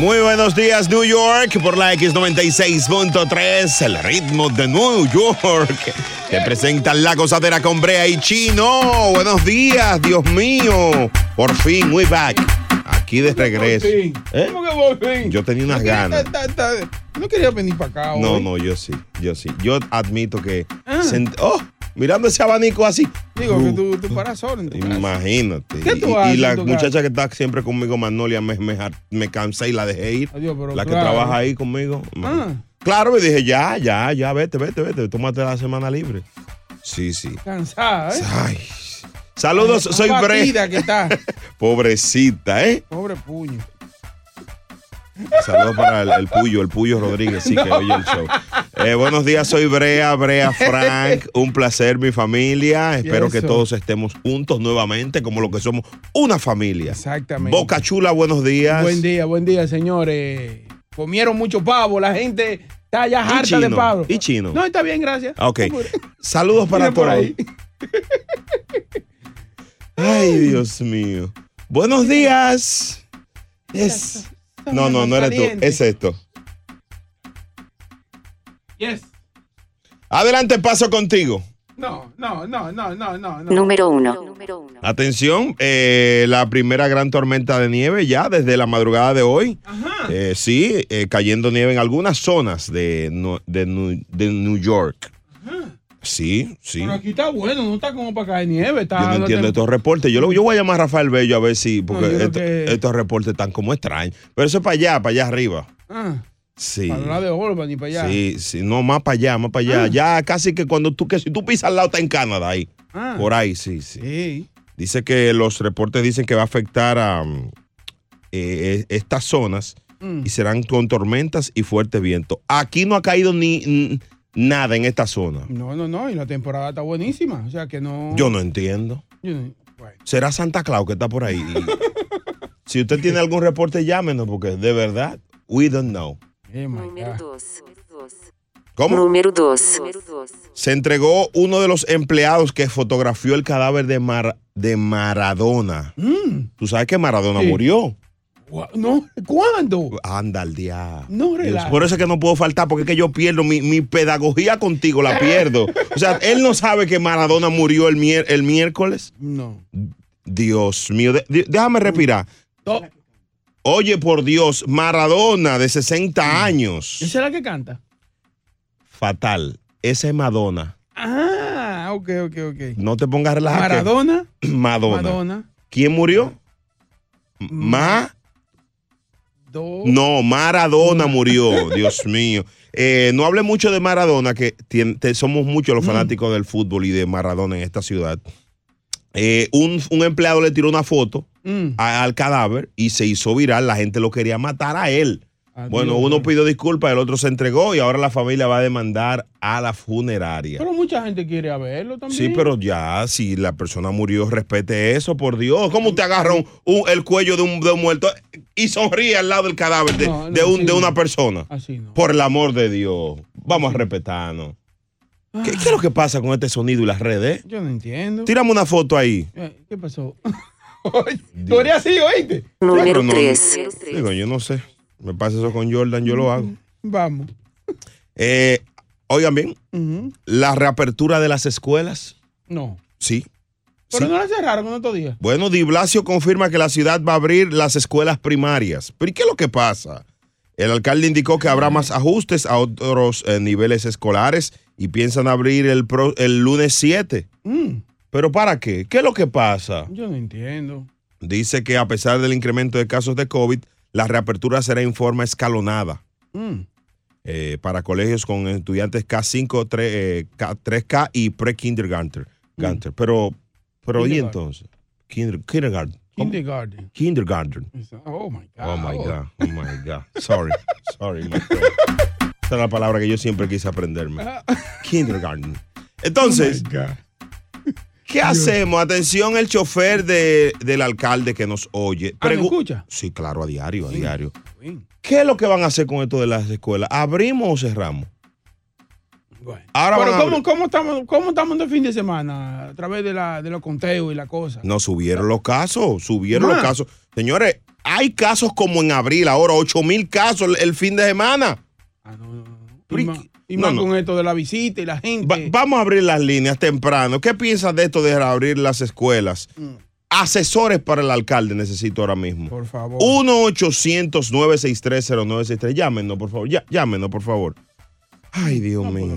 Muy buenos días, New York, por la X96.3, el ritmo de New York. Te presenta la gozadera con Brea y Chino. Buenos días, Dios mío. Por fin, we back. Aquí de regreso. ¿Eh? ¿Cómo que por fin? Yo tenía unas ganas. No quería venir para acá. No, no, yo sí, yo sí. Yo admito que. sent- Oh, mirando ese abanico así. Digo Uh, que tú, tú paras solo en tu casa. Imagínate. ¿Qué tú y, y haces la muchacha casa? que está siempre conmigo, Magnolia, me, me, me cansé y la dejé ir. Adiós, pero la que claro. trabaja ahí conmigo. Ah. Claro, me dije, ya, ya, ya, vete, vete, vete. Tómate la semana libre. Sí, sí. Cansada, ¿eh? Ay. Saludos, soy Bre. que está. Pobrecita, ¿eh? Pobre puño. Saludos para el, el Puyo, el Puyo Rodríguez, sí que oye el show. Eh, buenos días, soy Brea, Brea Frank. Un placer, mi familia. Espero que todos estemos juntos nuevamente, como lo que somos, una familia. Exactamente. Boca Chula, buenos días. Buen día, buen día, señores. Comieron mucho pavo, la gente está ya harta chino, de pavo. y chino. No, está bien, gracias. Ah, Ok. Saludos para todos. ahí. Ay, Dios mío. Buenos días. Es. No, no, no eres tú. Es esto. Yes. Adelante, paso contigo. No, no, no, no, no, no. no. Número uno. Atención, eh, la primera gran tormenta de nieve ya desde la madrugada de hoy. Eh, sí, eh, cayendo nieve en algunas zonas de New York. Sí, sí. Pero aquí está bueno, no está como para caer nieve. Está Yo no entiendo estos reportes. Yo, lo- yo voy a llamar a Rafael Bello a ver si, porque No, yo creo esto- que- estos reportes están como extraños. Pero eso es para allá, para allá arriba. Ah, Sí. para la de Olva ni para allá. Sí, sí, no, más para allá, más para allá. Ah. Ya casi que cuando tú, que si tú pisas al lado, está en Canadá ahí. Ah. Por ahí, sí, sí. Sí. Dice que los reportes dicen que va a afectar a mm, eh, eh, estas zonas Mm. y serán con tormentas y fuertes vientos. Aquí no ha caído ni nada en esta zona. No, no, no. Y la temporada está buenísima. O sea que no. Yo no entiendo. yo no- bueno. ¿Será Santa Claus que está por ahí? Si usted tiene algún reporte, llámenos, porque de verdad, we don't know. Eh, my Número God. dos. ¿Cómo? Número dos. Se entregó uno de los empleados que fotografió el cadáver de, Mar- de Maradona. Mm. Tú sabes que Maradona Sí. murió. No, ¿cuándo? Anda al diablo. No relaja. Por eso es que no puedo faltar, porque es que yo pierdo mi, mi pedagogía contigo, la pierdo. O sea, él no sabe que Maradona murió el, mier- el miércoles. No. Dios mío, de- déjame respirar. Oye, por Dios, Maradona de 60 años. ¿Esa es la que canta? Fatal. Esa es Madonna. Ah, ok, ok, ok. No te pongas que- Maradona. Madonna. Madonna. ¿Quién murió? Ma. No, Maradona murió, Dios mío. Eh, no hable mucho de Maradona, que te- somos muchos los fanáticos del fútbol y de Maradona en esta ciudad. Eh, un, un empleado le tiró una foto Mm. a- al cadáver y se hizo viral. La gente lo quería matar a él. Adiós, Bueno, uno pidió disculpas, el otro se entregó y ahora la familia va a demandar a la funeraria. Pero mucha gente quiere verlo también. Sí, pero ya, si la persona murió, respete eso, por Dios. ¿Cómo usted agarra un- un- el cuello de un, de un muerto y sonríe al lado del cadáver de, No, no, de un- así de no. una persona? Así no. Por el amor de Dios, vamos a respetarnos. ¿Qué, qué es lo que pasa con este sonido y las redes? Yo no entiendo. Tírame una foto ahí. Eh, ¿Qué pasó? Tú eres así, oíste. Número Pero no- tres. Digo, yo no sé. Me pasa eso con Jordan, yo lo hago. Vamos. Eh, oigan bien, la reapertura de las escuelas, No. sí. Pero sí. no la cerraron en estos días. Bueno, Di Blasio confirma que la ciudad va a abrir las escuelas primarias. ¿Pero y qué es lo que pasa? El alcalde indicó que habrá más ajustes a otros eh, niveles escolares y piensan abrir el, pro- el lunes 7. Mm, ¿Pero para qué? ¿Qué es lo que pasa? yo no entiendo. Dice que a pesar del incremento de casos de COVID, la reapertura será en forma escalonada Mm, eh, para colegios con estudiantes K5, 3, eh, K, 3K y pre-kindergarten. Ganter. Pero, pero ¿y entonces? Kinder- kindergarten. Kindergarten. Kindergarten. Oh my God. Oh my God, oh my God. Sorry, sorry, my. Esa es la palabra que yo siempre quise aprenderme. Kindergarten. Entonces, Oh. ¿Qué hacemos? Atención, el chofer de- del alcalde que nos oye. Ah, ¿me escucha? Sí, claro, a diario, a diario. ¿Qué es lo que van a hacer con esto de las escuelas? ¿Abrimos o cerramos? Bueno. Ahora Pero van a ¿cómo, abrir- cómo estamos, ¿cómo estamos de fin de semana? A través de, la, de los conteos y la cosa. No, subieron los casos, subieron Ah. los casos. Señores, hay casos como en abril, ahora 8 mil casos el, el fin de semana. Ah, no, no, no. Y ¿y más, No, no. con esto de la visita y la gente. Va- vamos a abrir las líneas temprano. ¿Qué piensas de esto de abrir las escuelas? Mm. Asesores para el alcalde necesito ahora mismo. Por favor. 1-800-963-0963. Llámenos, por favor. Ya, llámenos, por favor. Ay, Dios No mío.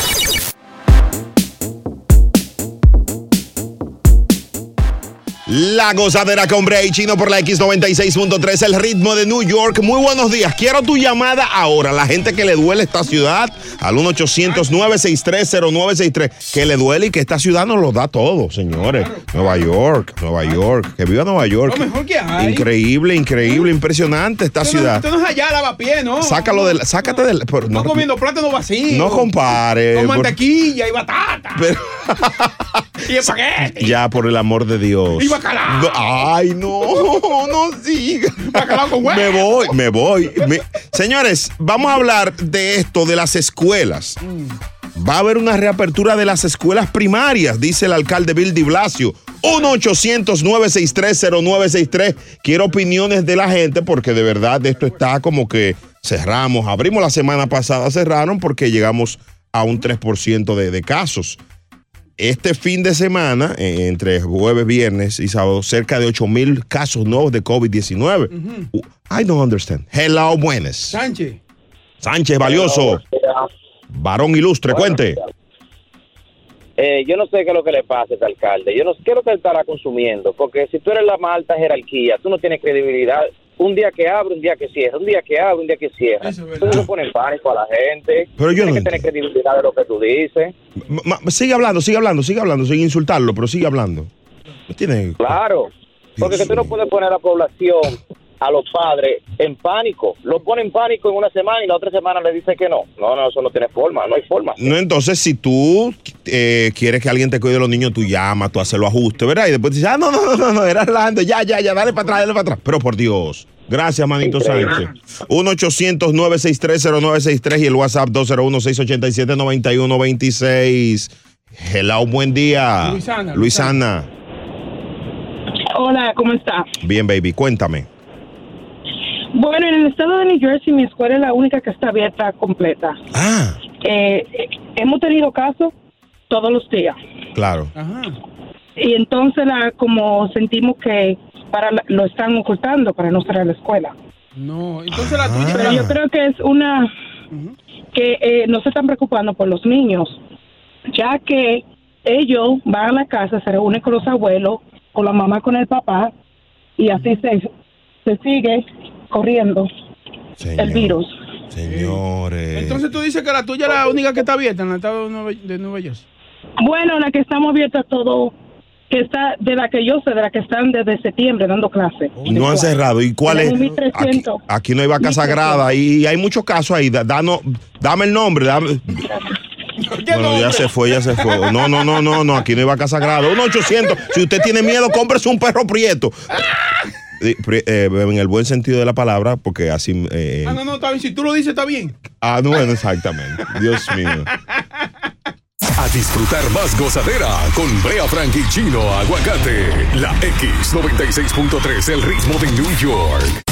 La gozadera con Bray Chino por la X96.3, el ritmo de New York. Muy buenos días. Quiero tu llamada ahora. La gente que le duele esta ciudad, al 1-800-963-0963. Que le duele y que esta ciudad nos lo da todo, señores. Nueva York, Nueva York. Que viva Nueva York. Lo mejor que hay. Increíble, increíble, impresionante esta no- ciudad. Esto no es allá lavapié, ¿no? Sácalo del, sácate del. pero No, no, comiendo plátano vacío. no compare. Con por- mantequilla y batata. pero- y espagueti. ya, por el amor de Dios. Y bacalao. Ay, no, no siga. Bacalao con huevo. Me voy, me voy. Me- Señores, vamos a hablar de esto, de las escuelas. Va a haber una reapertura de las escuelas primarias, dice el alcalde Bill Di Blasio. 1-800-963-0963. Quiero opiniones de la gente porque de verdad esto está como que cerramos. Abrimos la semana pasada, cerraron porque llegamos a un 3% de, de casos. Este fin de semana, eh, entre jueves, viernes y sábado, cerca de 8 mil casos nuevos de COVID-19. Uh, I don't understand. Hello, buenas. Sánchez. Sánchez Valioso, varón ilustre, cuente. Eh, yo no sé qué es lo que le pasa a ese alcalde. Yo no sé qué es lo que él estará consumiendo. Porque si tú eres la más alta jerarquía, tú no tienes credibilidad. Un día que abre, un día que cierra. Un día que abre, un día que cierra. Eso es verdad. Entonces eso pone en pánico a la gente. Pero yo Tienes no que tener credibilidad de lo que tú dices. Ma- ma- sigue hablando, sigue hablando, sigue hablando, sin insultarlo, pero sigue hablando. No tiene. Claro. Porque que tú no puedes poner a la población, a los padres, en pánico. Lo pone en pánico en una semana y la otra semana le dice que no. No, no, eso no tiene forma. No hay forma. No, entonces, si tú eh, quieres que alguien te cuide de los niños, tú llamas, tú haces los ajustes, ¿verdad? Y después dices, ah, no, no, no, no, era relajando, ya, ya, ya, dale para atrás, dale para atrás. Pero por Dios, gracias, manito Increíble. Sánchez. 1-800-963-0963 y el WhatsApp 201-687-9126. Hello, buen día. Luisana, Luisana. Hola, ¿cómo está? Bien, baby, cuéntame. Bueno, en el estado de New Jersey mi escuela es la única que está abierta completa. Ah, Eh, hemos tenido casos todos los días claro. Ajá. y entonces la, como sentimos que para la- lo están ocultando para no cerrar la escuela. No, entonces la tuya. Pero yo creo que es una que eh, no se están preocupando por los niños, ya que ellos van a la casa, se reúnen con los abuelos, con la mamá, con el papá y así se, se sigue corriendo Señor, el virus. Señores. Entonces tú dices que la tuya es la única que está abierta en el estado de Nueva, Jersey. Bueno, la que estamos abiertas todo, que está, de la que yo sé, de la que están desde septiembre dando clases. Y no han cerrado. ¿Y cuál es? Tenemos Aquí, 1300. aquí no hay vaca 1300. sagrada y hay muchos casos ahí. Danos- dame el nombre. Dame, Bueno, ya se fue, ya se fue. No, no, no, no, no, aquí no iba a casa sagrado. Un 800. Si usted tiene miedo, cómprese un perro prieto. Eh, en el buen sentido de la palabra, porque así. eh, Ah, no, no, está bien. Si tú lo dices, está bien. ah, no, bueno, exactamente. Dios mío. A disfrutar más gozadera con Brea Frank y Chino Aguacate. La X96.3, el ritmo de New York.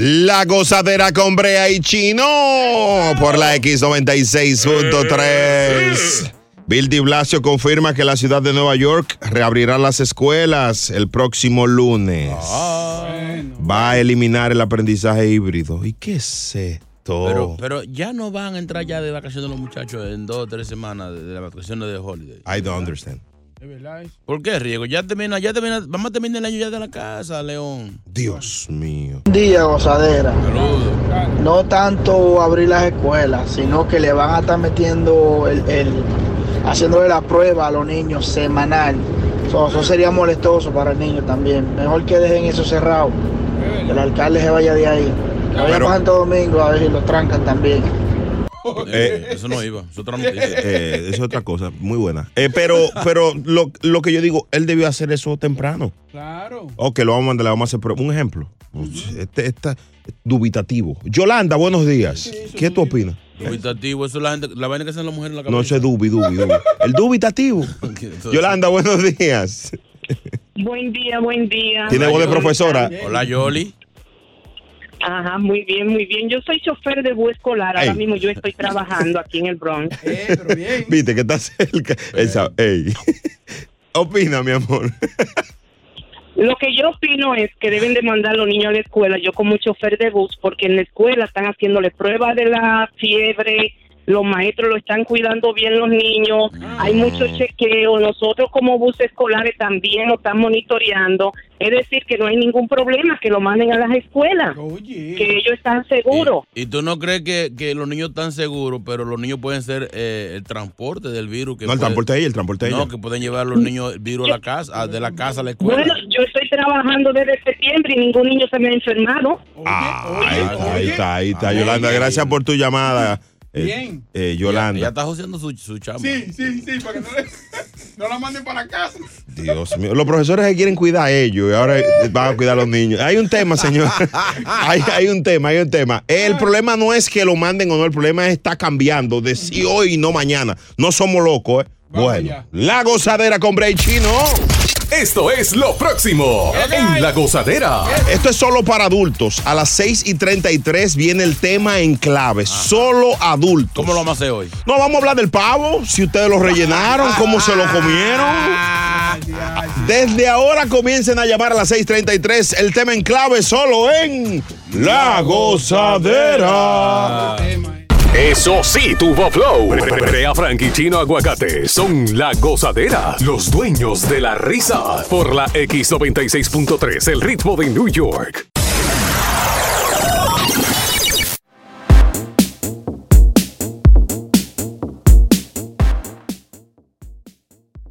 La gozadera con Brea y Chino por la X96.3. Bill de Blasio confirma que la ciudad de Nueva York reabrirá las escuelas el próximo lunes. Va a eliminar el aprendizaje híbrido. ¿Y qué es esto? Pero, pero ya no van a entrar ya de vacaciones los muchachos en dos o tres semanas de, de las vacaciones de holiday. I don't understand. Es verdad. eso. ¿Por qué, Riego? Ya termina, ya termina, vamos a terminar el año ya de la casa, León. Dios mío. día gozadera. Saludos. No tanto abrir las escuelas, sino que le van a estar metiendo el, el- haciéndole la prueba a los niños semanal. So, eso sería molestoso para el niño también. Mejor que dejen eso cerrado. Que el alcalde se vaya de ahí. Que vaya Santo Domingo a ver si lo trancan también. Eh, eso no iba, es otra noticia. Eh, eso es otra cosa, muy buena. Eh, pero pero lo, lo que yo digo, él debió hacer eso temprano. Claro. Ok, lo vamos a mandar, le vamos a hacer prueba. un ejemplo. Este está dubitativo. Yolanda, buenos días. ¿Qué tú opinas? Dubitativo, eso es la gente, la vaina que hacen las mujeres en la cabeza. No, eso es dubi, dubi, dubi. El dubitativo. Yolanda, buenos días. Buen día, buen día. Tiene voz de profesora. Hola, Yoli. Ajá, muy bien, muy bien. Yo soy chofer de bus escolar. Ahora Ey. mismo yo estoy trabajando aquí en el Bronx. Eh, pero bien. Viste que está cerca. Esa, ey. Opina, mi amor. Lo que yo opino es que deben de mandar a los niños a la escuela, yo como chofer de bus, porque en la escuela están haciéndole pruebas de la fiebre, los maestros lo están cuidando bien los niños, hay mucho chequeo, nosotros como bus escolares también lo están monitoreando, es decir, que no hay ningún problema, que lo manden a las escuelas, que ellos están seguros. ¿Y tú no crees que, que los niños están seguros, pero los niños pueden ser eh, el transporte del virus? Que No, el transporte ella, el transporte ella. No, que pueden llevar a los niños el virus a la casa, a- de la casa a la escuela. Bueno, yo estoy trabajando desde septiembre y ningún niño se me ha enfermado. Ah, Oye, ahí oye, está, ahí oye. está, ahí está. Ay, Yolanda, ay, gracias ay. por tu llamada. Eh, Bien. eh, Ya, Yolanda. está joseando su, su chamba. Sí, sí, sí, para que no, le- no la manden para casa. Dios mío. Los profesores se quieren cuidar a ellos y ahora van a cuidar a los niños. Hay un tema, señor. hay, hay un tema, hay un tema. El problema no es que lo manden o no, el problema es está cambiando de sí hoy y no mañana. No somos locos, ¿eh? Vamos Bueno, allá. la gozadera con Bray Chino. Esto es lo próximo en La Gozadera. Esto es solo para adultos. A las 6 y 33 viene el tema en clave. Solo adultos. ¿Cómo lo vamos a hacer hoy? No, vamos a hablar del pavo, si ustedes lo rellenaron, cómo se lo comieron. Desde ahora comiencen a llamar a las 6:33. El tema en clave solo en La Gozadera. Eso sí, tuvo flow. Brea Frank y Chino Aguacate son La Gozadera, los dueños de la risa. Por la X96.3, el ritmo de New York.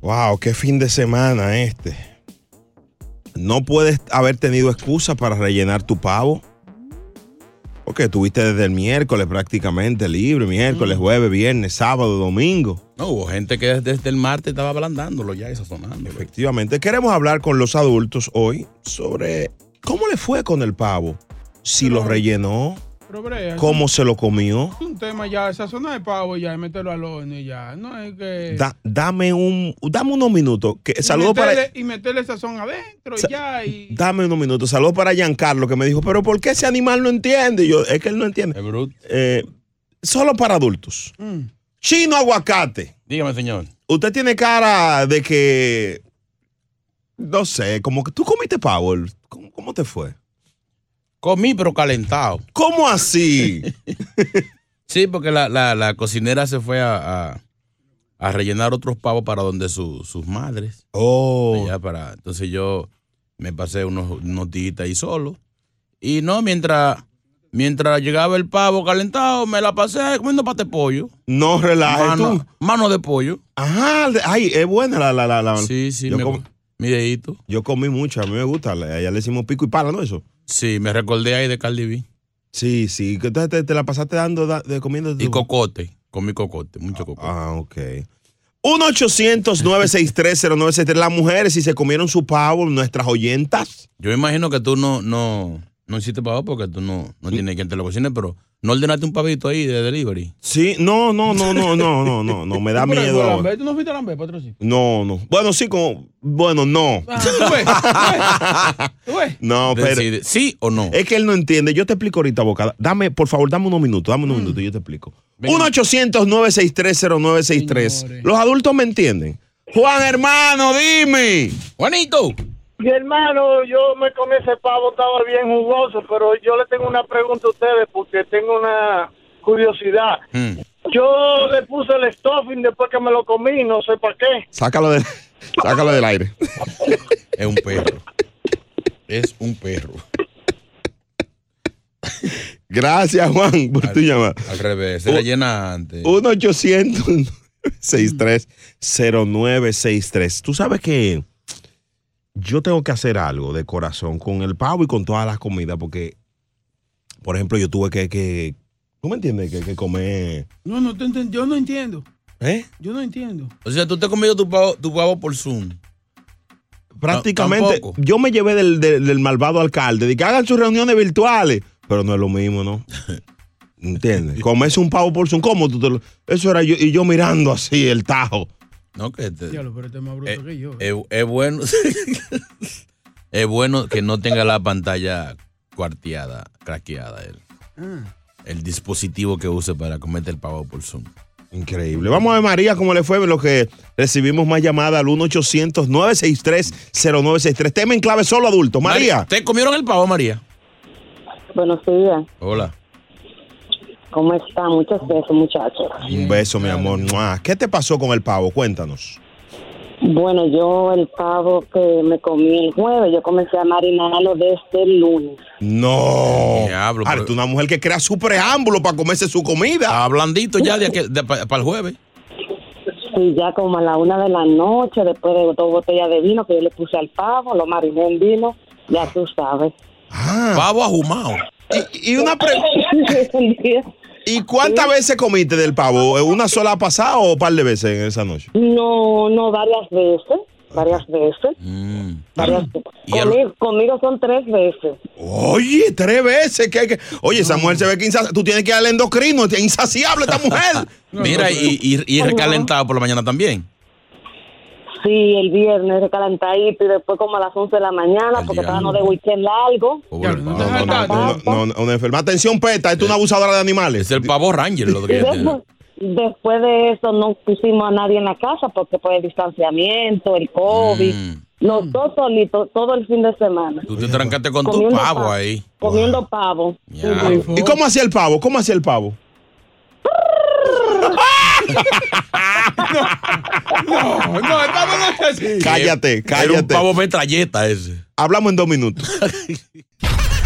Wow, qué fin de semana este. No puedes haber tenido excusa para rellenar tu pavo. Porque estuviste desde el miércoles prácticamente libre, miércoles, jueves, viernes, sábado, domingo. No, hubo gente que desde el martes estaba ablandándolo ya y sazonándolo. Efectivamente, queremos hablar con los adultos hoy sobre cómo le fue con el pavo, si lo rellenó, Brea, cómo se lo comió. Es un tema ya, sazonar el pavo ya y meterlo al horno y ya. No es que. Da- dame un, dame unos minutos. Que, y saludo para, meterle, Y meterle sazón adentro y ya. Y, dame unos minutos. Saludos para Giancarlo que me dijo, pero ¿por qué ese animal no entiende? Y yo, es que él no entiende. Es bruto. Eh, solo para adultos. Mm. Chino aguacate. Dígame, señor. Usted tiene cara de que, no sé, como que tú comiste pavo. ¿Cómo, cómo te fue? Comí, pero calentado. ¿Cómo así? Sí, porque la, la- la cocinera se fue a, a- a rellenar otros pavos para donde su- sus madres. Oh. allá para, entonces yo me pasé unos, unos días ahí solo. Y no, mientras, mientras llegaba el pavo calentado, me la pasé comiendo pate pollo. No relajes tú. Mano, mano de pollo. Ajá, ay, es buena la, la, la, la. Sí, sí, Yo me- com- Mi dedito. Yo comí mucho, a mí me gusta. Allá le decimos pico y pala, ¿no? Eso. Sí, me recordé ahí de Cardi B. Sí, sí. Entonces te, te la pasaste dando da- de comiendo. Y cocote. Comí cocote, mucho cocote. Ah, ok. 1-800-963-0963. Las mujeres, si se comieron su pavo, nuestras oyentas. Yo imagino que tú no, no, no hiciste pavo porque tú no, no tienes quien te lo cocine, pero no ordenaste un pavito ahí de delivery. Sí, no, no, no, no, no, no, no, no, me da miedo. ahora. ¿Tú no fuiste a Lambert, patrocinio? No, no. Bueno, sí, como. Bueno, no. Ah. No, pero. Decide, ¿Sí o no? Es que él no entiende. Yo te explico ahorita, Boca. Dame, por favor, dame unos minutos. Dame unos minutos y yo te explico. 1-800-963-0963. Señores. Los adultos me entienden. Juan, hermano, dime. Juanito. Mi hermano, yo me comí ese pavo, estaba bien jugoso, pero yo le tengo una pregunta a ustedes porque tengo una curiosidad. Mm. Yo le puse el stuffing después que me lo comí, no sé para qué. Sácalo, del- sácalo del aire. Es un perro. Es un perro. Gracias, Juan, por tu llamada. Al revés, se Oh. le llena antes. 1-800-630963. Tú sabes que yo tengo que hacer algo de corazón con el pavo y con todas las comidas, porque, por ejemplo, yo tuve que. que ¿Tú me entiendes? Que, que comer. No, no, te yo no entiendo. ¿Eh? Yo no entiendo. O sea, tú te has comido tu pavo, tu pavo por Zoom. Prácticamente, yo me llevé del, del- del malvado alcalde de que hagan sus reuniones virtuales, pero no es lo mismo, ¿no? ¿Entiendes? Comerse un pavo por Zoom, ¿cómo tú te lo- Eso era yo, y yo mirando así el tajo. No, que te- Diablo, pero este es más bruto eh, que yo. es, es bueno. es bueno que no tenga la pantalla cuarteada, craqueada. El, Ah. el dispositivo que use para comerte el pavo por Zoom. Increíble. Vamos a ver, María, cómo le fue lo que recibimos más llamadas al 1-800-963-0963. Tema en clave solo adulto. María. ¿Te comieron el pavo, María? Buenos días. Hola. ¿Cómo está? Muchas besos, muchachos. Un beso, mi amor. ¿Qué te pasó con el pavo? Cuéntanos. Bueno, yo el pavo que me comí el jueves, yo comencé a marinarlo desde el lunes. No. Diablo, Ahora, pero- tú una mujer que crea su preámbulo para comerse su comida. Ah, blandito ya de de- pa- para el jueves. Y ya como a la una de la noche, después de dos botellas de vino que yo le puse al pavo, lo mariné en vino, ya tú sabes. Ah. Pavo ahumado. Y, y una pre- ¿Y cuántas veces comiste del pavo? ¿Una sola pasada o un par de veces en esa noche? No, no, varias veces, varias veces, varias veces. ¿Y el- Conmigo, conmigo son tres veces. Oye, tres veces. que hay que- Oye, esa mujer se ve que tú tienes que darle endocrino. Es insaciable esta mujer. Mira, y, y, y recalentado por la mañana también. Sí, el viernes recalentadito y después como a las 11 de la mañana, porque estábamos de weekend largo. No, no, no, no, no, una enferma. Atención, PETA, esto es una abusadora de animales. Es el pavo ranger lo Y después, de eso no pusimos a nadie en la casa porque por el distanciamiento, el COVID, los dos solitos todo el fin de semana. Tú te trancaste con tu Comiendo pavo pavo. ahí. Comiendo pavo. ¿Y cómo hacía el pavo? ¿Cómo hacía el pavo? No, no, el pavo no es así. Cállate, Era un cállate. pavo metralleta ese. Hablamos en dos minutos.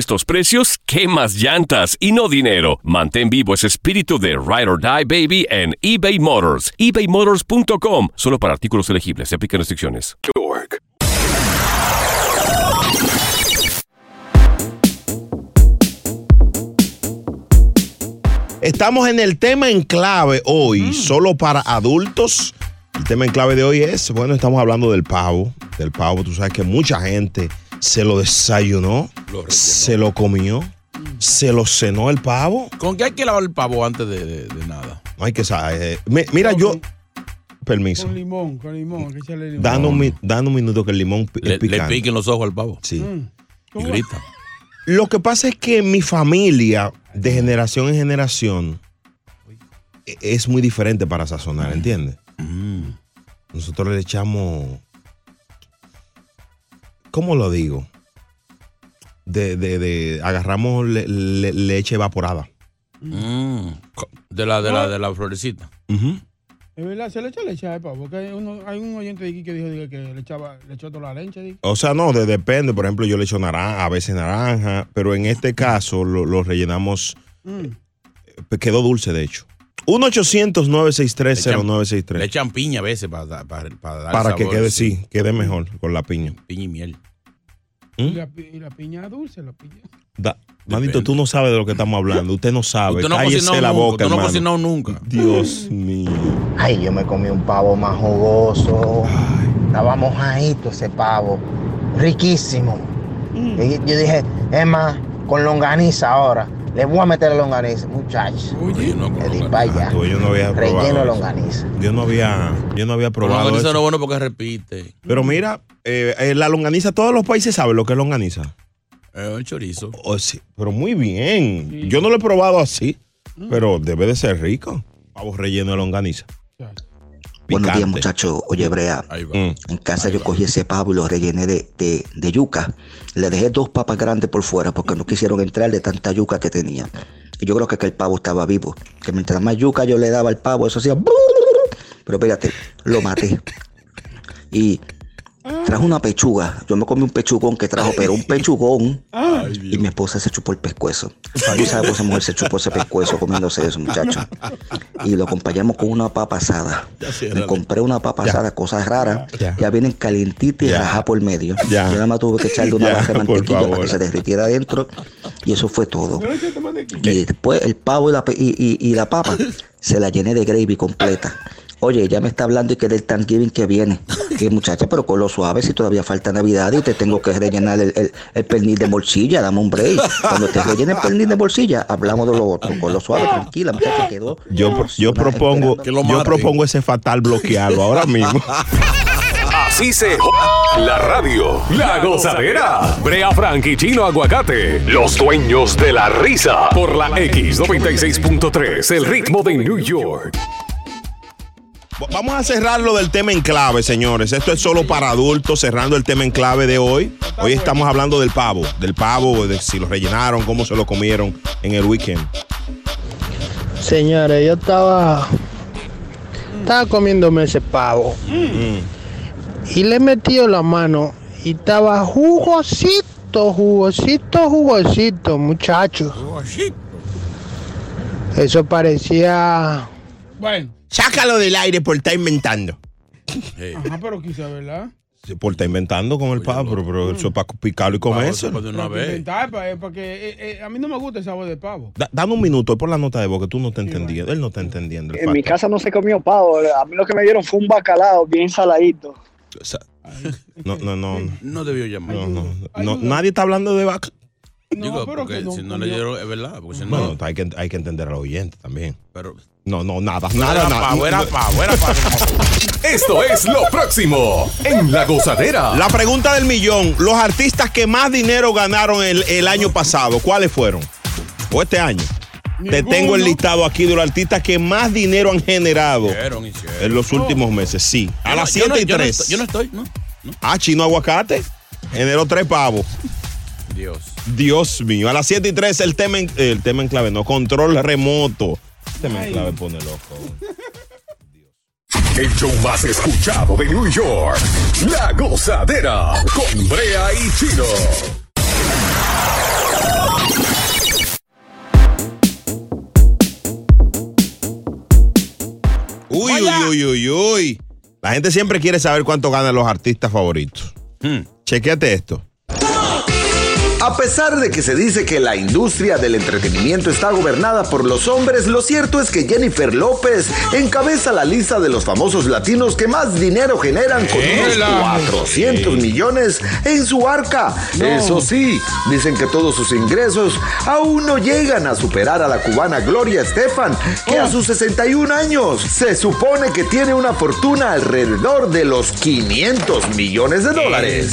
estos precios, ¿qué más llantas y no dinero? Mantén vivo ese espíritu de Ride or Die Baby en eBay Motors. ebaymotors.com. Solo para artículos elegibles. Se aplican restricciones. York. Estamos en el tema en clave hoy, solo para adultos. El tema en clave de hoy es, bueno, estamos hablando del pavo. Del pavo, tú sabes que mucha gente se lo desayunó, se lo comió, se lo cenó el pavo. ¿Con qué hay que lavar el pavo antes de, de- de nada? No hay que saber. eh, mi- mira, yo. Permiso. Con limón, con limón, hay que echarle limón. Dando un, minuto que el limón Le, le piquen los ojos al pavo. Sí. Y grita. Lo que pasa es que mi familia, de generación en generación, e- es muy diferente para sazonar, ¿entiendes? Nosotros le echamos ¿cómo lo digo? De, de, de agarramos le- le- leche evaporada. Mm. De la, de la, de la florecita. Es verdad, se le echa leche al pavo. Porque hay, uno- hay un oyente de aquí que dijo diga, que le echaba, le echó toda la leche. diga. O sea, no, de- depende. Por ejemplo, yo le echo naranja, a veces naranja, pero en este caso lo, lo rellenamos. Mm. eh, Quedó dulce, de hecho. 1-800-963-0963. Le echan piña a veces para, para, para dar Para que sabor, quede, sí, quede mejor con la piña. Piña y miel. ¿Mm? Y, la, pi- y la piña dulce, la piña. Da- Manito, tú no sabes de lo que estamos hablando. Usted no sabe. Usted no Cállese cocinó la nunca, boca, usted no cocinó nunca. Dios mío. Ay, yo me comí un pavo más jugoso. Estaba mojadito ese pavo. Riquísimo. Y yo dije, es más, con longaniza ahora. Le voy a meter la longaniza, muchachos. Le di para allá. Tú, yo no había probado Relleno longaniza. Yo no había, yo no había probado longaniza eso. no es bueno porque repite. Pero mira, eh, eh, la longaniza, todos los países saben lo que es longaniza. Es un chorizo. Oh, sí, pero muy bien. Yo no lo he probado así, pero debe de ser rico. Pavo relleno de longaniza. Buenos días, muchachos. Oye, Brea, Mm. en casa yo cogí ese pavo y lo rellené de, de- de yuca. Le dejé dos papas grandes por fuera porque no quisieron entrar de tanta yuca que tenía. Y yo creo que, que el pavo estaba vivo. Que mientras más yuca yo le daba al pavo, eso hacía... Pero espérate, lo maté. Y trajo una pechuga. Yo me comí un pechugón que trajo, pero un pechugón. y mi esposa se chupó el pescuezo. Tú sabes que esa mujer se chupó ese pescuezo comiéndose eso, muchacho. Y lo acompañamos con una papa asada. Me compré una papa asada, cosas raras. Ya vienen calientitas y rajadas por medio. Ya. Yo nada más tuve que echarle una Ya, barra de mantequilla para que se derritiera adentro. Y eso fue todo. Y después el pavo y la, pe- y, y- y la papa se la llené de gravy completa. Oye, ya me está hablando y que del Thanksgiving que viene. Que muchacha, pero con lo suave, si todavía falta Navidad y te tengo que rellenar el, el, el pernil de bolsilla, dame un break. Cuando te rellene el pernil de bolsilla, hablamos de lo otro. Con lo suave, tranquila, muchacha, quedó. Yo, yo propongo, yo propongo ese fatal bloquearlo ahora mismo. Así se la radio. La gozadera. Brea Frank y Chino Aguacate. Los dueños de la risa. Por la X96.3. El ritmo de New York. Vamos a cerrar lo del tema en clave, señores. Esto es solo para adultos, cerrando el tema en clave de hoy. Hoy estamos hablando del pavo, del pavo, de si lo rellenaron, cómo se lo comieron en el weekend. Señores, yo estaba. Estaba comiéndome ese pavo. Y le he metido la mano. Y estaba jugosito, jugosito, jugosito, muchachos. Eso parecía. Bueno. Sácalo del aire por estar inventando. Ajá, pero quizá, ¿verdad? Sí, Por estar inventando con el pavo, pero, pero eso es para picarlo y comerse. de una vez. Inventar, para, para que, eh, eh, a mí no me gusta el sabor del pavo. Da- dame un minuto, es por la nota de voz que tú no estás entendiendo. Él no está entendiendo. el En mi casa no se comió pavo. A mí lo que me dieron fue un bacalao bien saladito. O sea, no, no, no. No debió llamar. No, no, no, nadie está hablando de vaca. Digo, porque si no le dieron, es verdad. Porque si no, Bueno, hay que, hay que entender a los oyentes también. pero No, no, nada, nada, nada. era pavo, era pavo. Esto es lo próximo en La Gozadera. La pregunta del millón: los artistas que más dinero ganaron el, el año pasado, ¿cuáles fueron? O este año. Te tengo el listado aquí de los artistas que más dinero han generado Hicieron, hicieron. en los últimos meses. Sí, a las no- yo no- 7 y yo no 3. estoy- yo no estoy, no, Ah, chino aguacate. Generó tres pavos. Dios. Dios mío. A las 7 y 3 el tema en, el tema en clave, no, control remoto. El tema en clave pone loco. El show más escuchado de New York. La Gozadera con Brea y Chino. Uy, uy, uy, uy, uy. La gente siempre quiere saber cuánto ganan los artistas favoritos. Chequéate esto. A pesar de que se dice que la industria del entretenimiento está gobernada por los hombres, lo cierto es que Jennifer López encabeza la lista de los famosos latinos que más dinero generan con unos Ela. 400 millones en su arca. No. Eso sí, dicen que todos sus ingresos aún no llegan a superar a la cubana Gloria Estefan, que a sus 61 años se supone que tiene una fortuna alrededor de los 500 millones de dólares.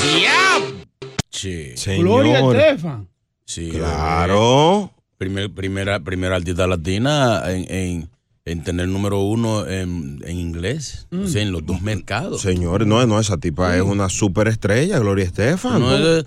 Sí. Gloria Estefan. Sí. Claro. Primer, primera, primera artista latina en, en, en tener número uno en, en inglés, o sea, en los dos mercados. Señores, no, no, esa tipa es una superestrella, Gloria Estefan. No, es-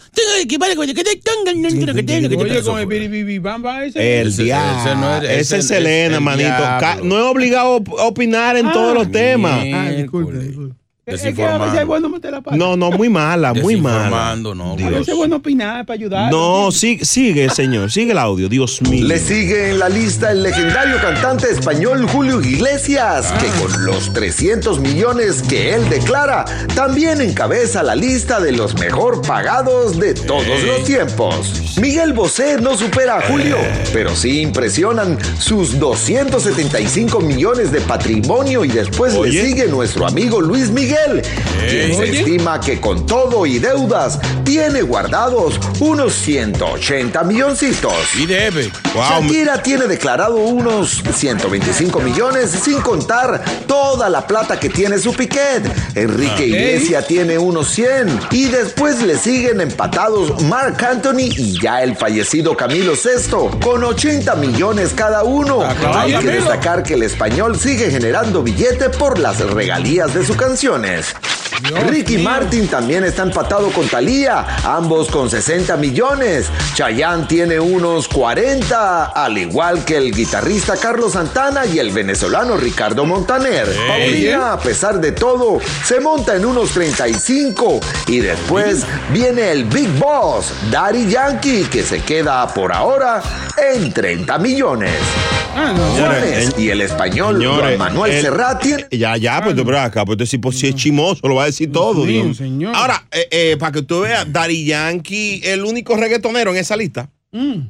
Oye, con el biribibibamba ese. El Ese- diablo. ese no es- ese ese- es Selena, el manito. diablo. No es obligado a opinar en todos los temas. Ah, disculpe, disculpe. Es que bueno meter la pata. No, no, muy mala, muy mala. No. Dios. es bueno opinar para ayudar. No, sigue, sigue, señor, sigue el audio, Dios mío. Le sigue en la lista el legendario cantante español Julio Iglesias, que con los 300 millones que él declara, también encabeza la lista de los mejor pagados de todos los tiempos. Miguel Bosé no supera a Julio, pero sí impresionan sus 275 millones de patrimonio y después Oye. le sigue nuestro amigo Luis Miguel, quien se estima que con todo y deudas tiene guardados unos 180 milloncitos. Y debe. Wow, Shakira tiene declarado unos 125 millones sin contar toda la plata que tiene su piquet. Enrique Ah. Iglesias tiene unos 100 y después le siguen empatados Mark Anthony y ya el fallecido Camilo VI con 80 millones cada uno. claro, Hay que destacar que el español sigue generando billete por las regalías de sus Ricky Martin también está empatado con Thalía, ambos con 60 millones. Chayanne tiene unos 40, al igual que el guitarrista Carlos Santana y el venezolano Ricardo Montaner. Paulina, a pesar de todo, se monta en unos 35 y después viene el Big Boss, Daddy Yankee, que se queda por ahora en 30 millones. Ah, no. Juanes y el español Señores, Juan Manuel el- Serrat tiene Ya, ya, pues tú, pero acá, pues sí, pues, si es chimoso, lo va a decir todo, Dios. señor. Ahora, eh, eh, para que tú veas, Daddy Yankee, el único reggaetonero en esa lista. Mm.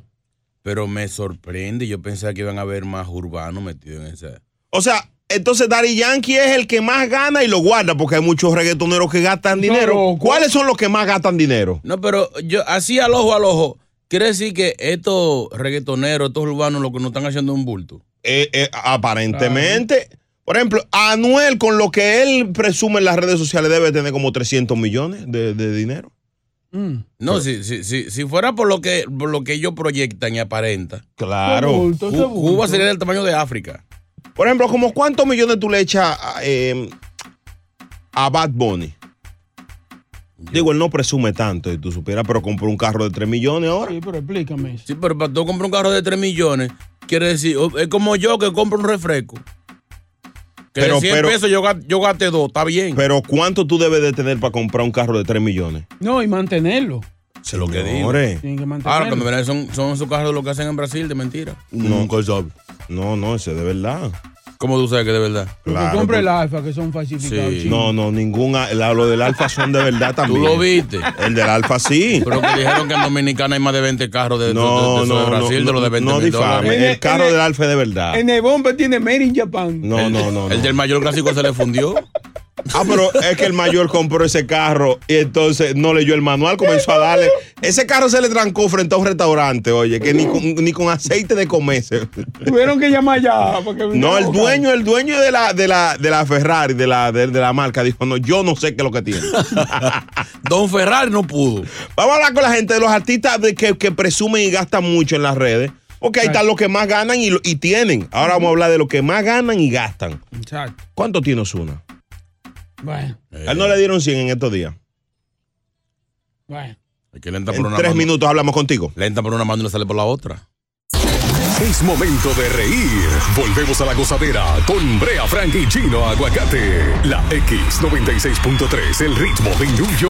Pero me sorprende, yo pensaba que iban a haber más urbanos metidos en esa. O sea, entonces Daddy Yankee es el que más gana y lo guarda, porque hay muchos reggaetoneros que gastan dinero. ¿Cuáles son los que más gastan dinero? No, pero yo así al ojo al ojo, quiere decir que estos reggaetoneros, estos urbanos, lo que nos están haciendo es un bulto. Eh, eh, aparentemente, por ejemplo, Anuel, con lo que él presume en las redes sociales, debe tener como 300 millones de, de dinero. Mm. No, si, si, si, si fuera por lo que por lo que ellos proyectan y aparentan, Claro. Bulto. Cuba sería del tamaño de África. Por ejemplo, como cuántos millones tú le echas a, eh, a Bad Bunny. Digo, él no presume tanto, si tú supieras, pero compró un carro de 3 millones ahora. Sí, pero explícame. eso. Sí, pero para tú comprar un carro de 3 millones, quiere decir, es como yo que compro un refresco. Que Pero- de 100 pero- pesos yo, yo gasté dos, está bien. Pero ¿cuánto tú debes de tener para comprar un carro de 3 millones? No, y mantenerlo. Sé lo que digo. Ahora, cuando verán, son, son esos carros lo que hacen en Brasil, de mentira. Nunca sabes. No, no, ese de verdad. ¿Cómo tú sabes que de verdad? Porque Claro, compre el pues- alfa, que son falsificados. Sí. No, no, ningún. la- Lo del Alfa son de verdad Tú también. lo viste. El del Alfa sí. Pero que dijeron que en Dominicana hay más de 20 carros de, de- de- No, de, esos no, de Brasil, no, de los de 20 no difame. el- El carro el- del Alfa es de verdad. En el bombe tiene Made in Japan. No, El- no, no. no. El del mayor clásico se le fundió. Ah, pero es que el mayor compró ese carro y entonces no leyó el manual, comenzó a darle. Ese carro se le trancó frente a un restaurante, oye, que ni con, ni con aceite de comerse. Tuvieron que llamar ya. Porque No, el dueño, el dueño de la, de la, de la Ferrari, de la, de, de la marca, dijo, no, yo no sé qué es lo que tiene. Don Ferrari no pudo. Vamos a hablar con la gente de los artistas de que, que presumen y gastan mucho en las redes. Ok, ahí están los que más ganan y, tienen. Ahora vamos a hablar de los que más ganan y gastan. Exacto. ¿Cuánto tiene Osuna? Bueno, A él no le dieron 100 en estos días. bueno. Es que le entra por En una tres mano. minutos hablamos contigo. Le entra por una mano y le sale por la otra. Es momento de reír. Volvemos a la gozadera con Brea Frank y Chino Aguacate. La X96.3, el ritmo de New York.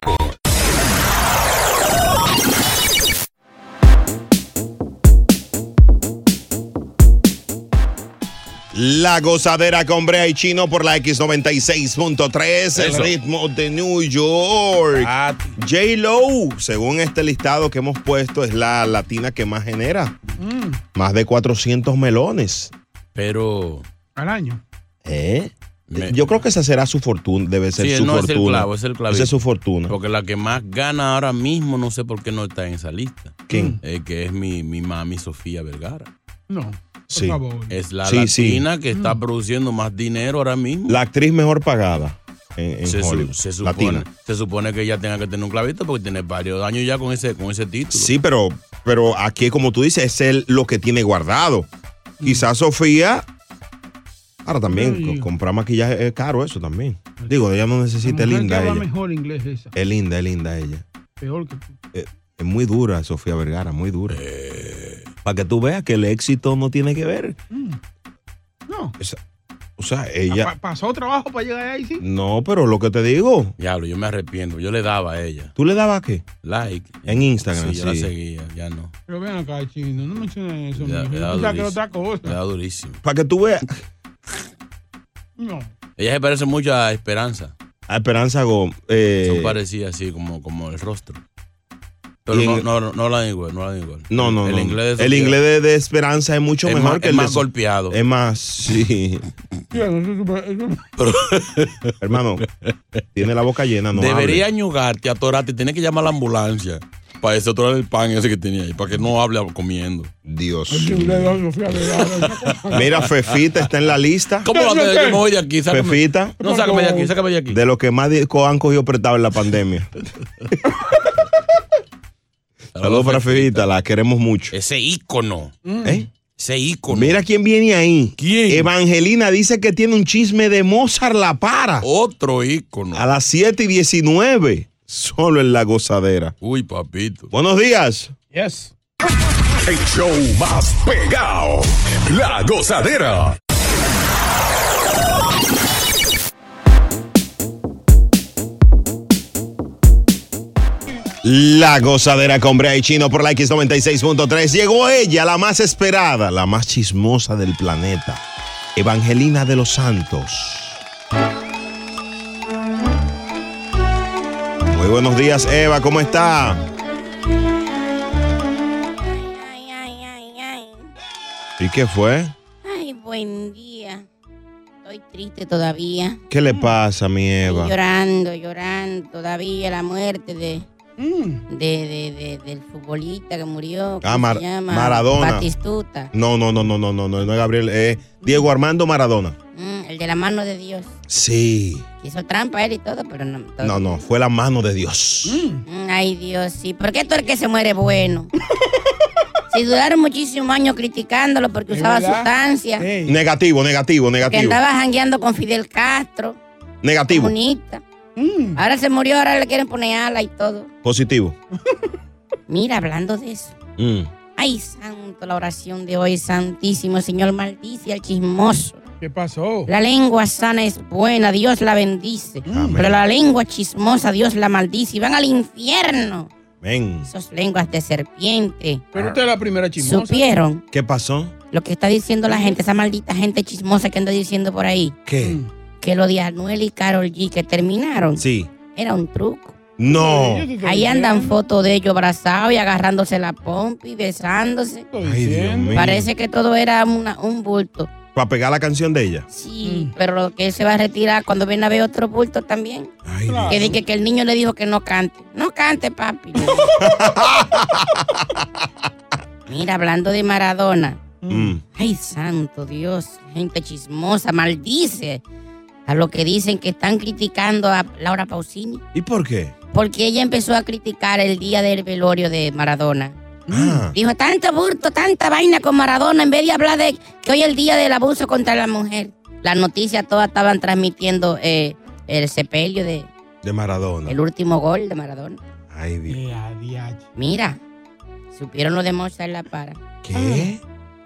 La gozadera con Brea y Chino por la X96.3, el ritmo de New York. Ah, J-Lo, según este listado que hemos puesto, es la latina que más genera. Mm. Más de 400 melones. pero Al año. ¿Eh? Yo creo que esa será su fortuna, debe ser Sí, su no, es fortuna. el clavo, es el clavito. Esa es su fortuna. Porque la que más gana ahora mismo, no sé por qué no está en esa lista. ¿Quién? Eh, que es mi, mi mami Sofía Vergara. No. Por Sí. favor. Es la Sí, sí. latina que está produciendo más dinero ahora mismo. La actriz mejor pagada en, en se, su- Hollywood. se supone, Latina. se supone que ella tenga que tener un clavito porque tiene varios años ya con ese, con ese título. Sí, pero, pero aquí, como tú dices, es él lo que tiene guardado. Mm. Quizás Sofía. Ahora también, co- comprar maquillaje es caro eso también. Digo, ella no necesita, es Mujer linda que habla ella. mejor inglés esa. Es linda, es linda ella. Peor que tú. Eh, Es muy dura Sofía Vergara, muy dura. Eh. Para que tú veas que el éxito no tiene que ver. No. Esa- o sea, ella... Pa- pasó trabajo para llegar ahí, sí. No, pero lo que te digo, Diablo, yo me arrepiento. Yo le daba a ella. ¿tú le dabas qué? Like. En Instagram, Sí, yo la sí. seguía, ya no. Pero ven acá, chino, no menciones eso. Le, mijo. que durísimo. otra cosa. Le da durísimo. Para que tú veas. No. Ella se parece mucho a Esperanza. A Esperanza Gómez. eh, Son parecidas así, como, como el rostro. Pero no, en- no, no, no la dan igual, no la dan igual. No, no, el no. Inglés de el inglés de, de Esperanza es mucho es mejor más- que es el de más So- golpeado. Es más, sí. Hermano, tiene la boca llena, no Debería hable. ñugarte, atorarte, tienes que llamar a la ambulancia para ese atorar el pan ese que tenía ahí, para que no hable comiendo. Dios. Mira, Fefita está en la lista. ¿Cómo lo haces? Yo me voy de aquí, sácame. Fefita. No, sácame de aquí, sácame de aquí. De los que más han cogido prestado en la pandemia. Saludos para Fefita, la queremos mucho. Ese ícono. ¿Eh? Ese ícono. Mira quién viene ahí. ¿Quién? Evangelina dice que tiene un chisme de Mozart La Para. Otro ícono. A las 7 y 19. Solo en la gozadera. Uy, papito. Buenos días. Yes. El show más pegado. La gozadera. La gozadera con Brea y Chino por la X96.3. Llegó ella, la más esperada, la más chismosa del planeta. Evangelina de los Santos. Muy buenos días, Eva, ¿cómo está? ¿Y qué fue? Ay, buen día. Estoy triste todavía. ¿Qué le pasa, mi Eva? Llorando, llorando todavía la muerte de, de, de- de- del futbolista que murió. ¿cómo Ah, Mar- se llama? Maradona. Batistuta. No, no, no, no, no, no, no, no es Gabriel, es Diego Armando Maradona. Mm, el de la mano de Dios. Sí. Hizo trampa él y todo, pero no. todo. No, no, fue la mano de Dios. Mm, Ay, Dios, sí. ¿Por qué tú el que se muere bueno? si duraron muchísimos años criticándolo porque usaba verdad? sustancias. Negativo, negativo, Que negativo. andaba jangueando con Fidel Castro. Negativo. Comunista. Ahora se murió, ahora le quieren poner ala y todo. Positivo. Mira, hablando de eso. Mm. Ay, santo, la oración de hoy, santísimo Señor, maldice al chismoso. ¿Qué pasó? La lengua sana es buena, Dios la bendice. Pero la lengua chismosa, Dios la maldice y van al infierno. Ven. Esos lenguas de serpiente. Pero usted es la primera chismosa. ¿Supieron ¿Qué pasó? lo que está diciendo la gente, esa maldita gente chismosa que anda diciendo por ahí? ¿Qué? Que lo de Anuel y Carol G que terminaron Sí. era un truco. No. Ahí andan fotos de ellos abrazados y agarrándose la pompa y besándose. Ay, Dios mío. Parece que todo era una- un bulto. Para pegar la canción de ella. Sí, pero lo que él se va a retirar cuando viene a ver otro bulto también. Que dice que el niño le dijo que no cante. No cante, papi. Mira, hablando de Maradona. Mm. Ay, santo Dios, gente chismosa, maldice a lo que dicen que están criticando a Laura Pausini. ¿Y por qué? Porque ella empezó a criticar el día del velorio de Maradona. Ah. Dijo, tanto burto, tanta vaina con Maradona, en vez de hablar de que hoy es el día del abuso contra la mujer. Las noticias todas estaban transmitiendo eh, el sepelio de De Maradona. el último gol de Maradona. Ay, Dios. Mira, supieron lo de Mozart La Para. ¿Qué?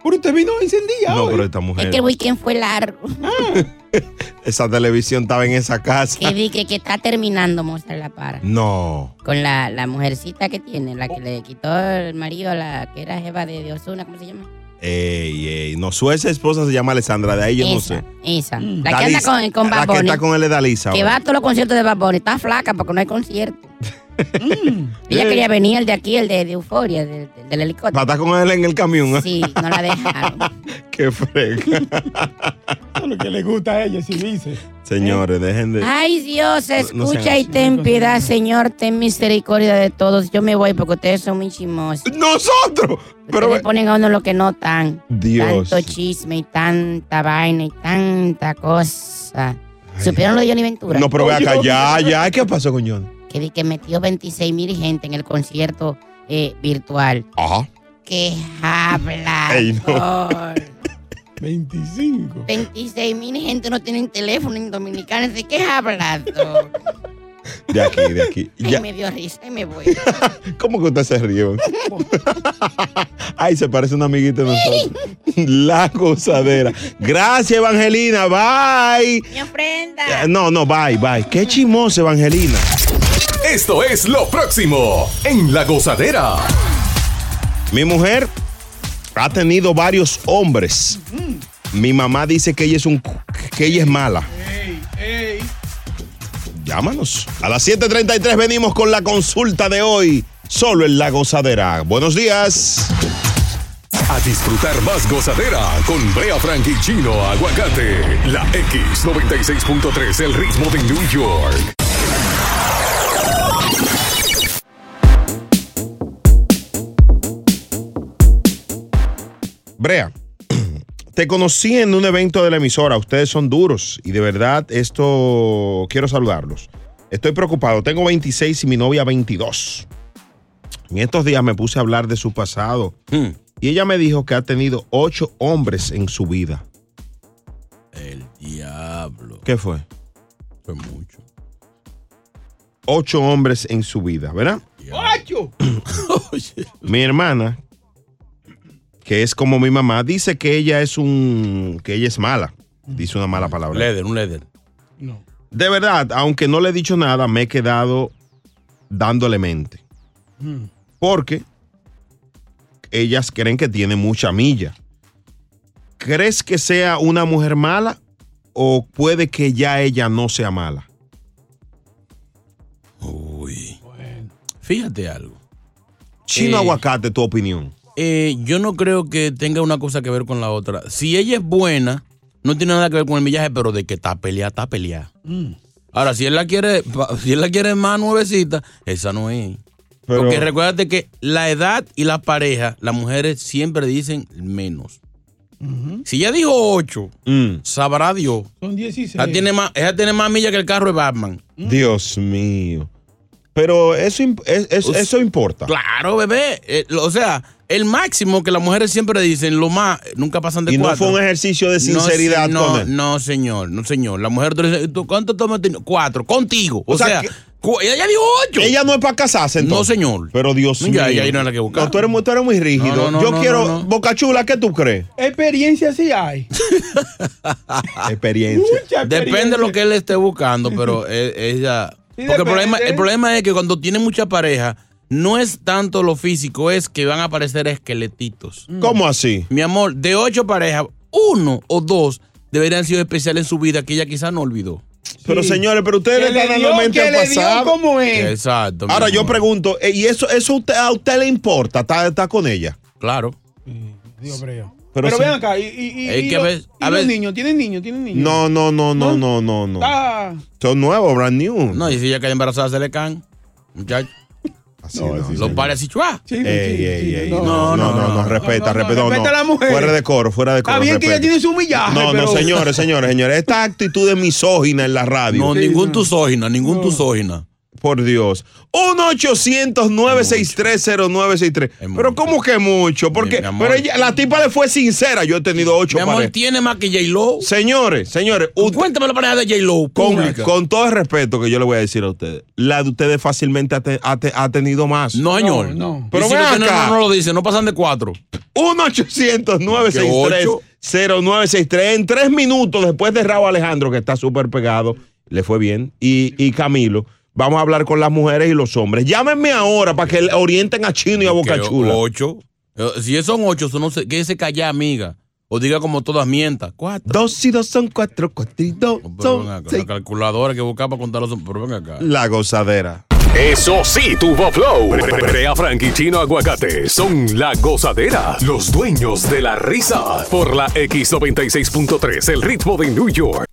Pero usted vino encendida No, hoy. pero esta Es mujer. que el weekend fue largo. Esa televisión estaba en esa casa. que di que, que está terminando Mozart La Para. No. Con la, la mujercita que tiene, la que le quitó el marido a la que era jeva de, de Osuna, ¿cómo se llama? Ey, ey. No, su ex esposa se llama Alessandra, de ahí yo no sé. esa. Mm. La que anda con, con La que está con él es Dalisa. que va a todos los conciertos de Bad Bunny. Está flaca porque no hay concierto. Ella Eh. quería venir, el de aquí, el de, de Euforia, del, del- del helicóptero. Para estar con él en el camión. ¿eh? Sí, no la dejaron. Qué frega. Lo que le gusta a ella, si dice. Señores, dejen de. Ay, Dios, No- no escucha y ten piedad, Señor, ten misericordia de todos. Yo me voy porque ustedes son muy chismosos. ¡Nosotros! Pero le ponen a uno lo que no tan. Dios. Tanto chisme y tanta vaina y tanta cosa. ¿Supieron lo de Johnny Ventura? No, pero ve acá, ya, ya. ¿Qué pasó con? Que di que metió 26 mil gente en el concierto eh, virtual. Ajá. ¡Qué habla! Ey, no. 25. 26 mil gente no tienen teléfono en Dominicana. ¿De qué has hablado? De aquí, de aquí. Ay, Ya. me dio risa y me voy. ¿Cómo que usted se ríe? Ay, se parece una amiguita de nosotros. La gozadera. Gracias, Evangelina. Bye. Mi ofrenda. Eh, No, no, bye, bye. Qué chimosa, Evangelina. Esto es lo próximo en La Gozadera. Mi mujer ha tenido varios hombres. Mi mamá dice que ella es un que ella es mala. Llámanos. A las 7:33 venimos con la consulta de hoy, solo en La Gozadera. Buenos días. A disfrutar más gozadera con Brea Frank y Chino Aguacate. La X96.3, el ritmo de New York. Brea, te conocí en un evento de la emisora. Ustedes son duros y de verdad esto quiero saludarlos. Estoy preocupado. Tengo 26 y mi novia 22. En estos días me puse a hablar de su pasado y ella me dijo que ha tenido ocho hombres en su vida. El diablo. ¿Qué fue? Fue mucho. Ocho hombres en su vida, ¿verdad? ¡Ocho! Mi hermana, que es como mi mamá, dice que ella es un. que ella es mala. Dice una mala palabra. Leder, un leder. De verdad, aunque no le he dicho nada, me he quedado dándole mente. Porque ellas creen que tiene mucha milla. ¿Crees que sea una mujer mala o puede que ya ella no sea mala? Uy. Fíjate algo. Chino Eh, aguacate, tu opinión. Eh, yo no creo que tenga una cosa que ver con la otra. Si ella es buena, no tiene nada que ver con el millaje, pero de que está peleada, está peleada. Ahora, si él la quiere, si él la quiere más nuevecita, esa no es. Pero- Porque recuérdate que la edad y la pareja, las mujeres siempre dicen menos. Si ella dijo 8, Mm. sabrá Dios. Son 16. Ella tiene, más, ella tiene más millas que el carro de Batman. Dios mío. Pero eso, eso importa. Claro, bebé. Eh, lo- o sea, el máximo que las mujeres siempre dicen, lo más, nunca pasan de Y no cuatro. fue un ejercicio de No, sinceridad no, con él. No, señor, no, señor. La mujer, tú le dices, ¿tú ¿cuánto tomas? Cuatro, contigo. O, O sea, sea, que- ella ya dijo ocho. Ella no es para casarse, entonces. No, señor. Pero Dios Ya, mío. ya ahí no hay nada que buscar. No, tú, eres, muy- tú eres muy rígido. No, no, Yo no, quiero. no, no. Boca Chula, ¿qué tú crees? Experiencia sí hay. Experiencia. Depende de lo que él esté buscando, pero e- ella. Sí, porque el problema, el problema es que cuando tiene mucha pareja, no es tanto lo físico, es que van a aparecer esqueletitos. ¿Cómo así? Mi amor, de ocho parejas, uno o dos deberían ser especiales en su vida que ella quizás no olvidó. Pero señores, pero ustedes le están dando mente al pasado. como es. Exacto. Ahora yo pregunto, eh, ¿y eso, eso usted- a usted le importa? ¿Está, está con ella? Claro. Dios Brea. Pero Pero, sí. ven acá, y, y, a los niños, ¿tienen niños? ¿Tienen niños? No, no, no, no, no, no, no. Ah, Son nuevos, brand new. No, y si ella cae embarazada, se le caen. Muchacho. Así No, no, así Los pares así, ¡chua! sí, sí, no, no, no, no, respeta, no, no, respeta. no, respeta no. a la mujer. Fuera de coro, fuera de coro. Está bien que ella tiene su millaje, No, no, señores, señores, señores. Esta actitud es misógina en la radio. No, ningún tusógina, ningún tusógina. Por Dios. 1-800-963-0963. Pero ¿cómo que mucho? Porque pero ella, la tipa le fue sincera. Yo he tenido ocho Mi amor, parejas. tiene más que J-Lo. Señores, señores, usted- Cuéntame la pareja de J-Lo. con, con todo el respeto que yo le voy a decir a ustedes, la de ustedes fácilmente ha, te- ha te- ha tenido más. No, señor. no. Pero Y si no, acá. no, no lo dice, no pasan de cuatro. 1-800-963-0963. En tres minutos después de Raúl Alejandro, que está súper pegado, le fue bien, y, y Camilo, vamos a hablar con las mujeres y los hombres. Llámenme ahora para que orienten a Chino y a Boca Chula. Ocho. Eh, Si son ocho, eso no se, que se calla, amiga. O diga como todas mientas. Cuatro. Dos y dos son cuatro, cuatro y dos son acá, seis. la calculadora que buscaba para contar los. Pero ven acá. La gozadera. Eso sí, tuvo flow. Brea Frank y Chino Aguacate son la gozadera, los dueños de la risa. Por la X96.3, el ritmo de New York.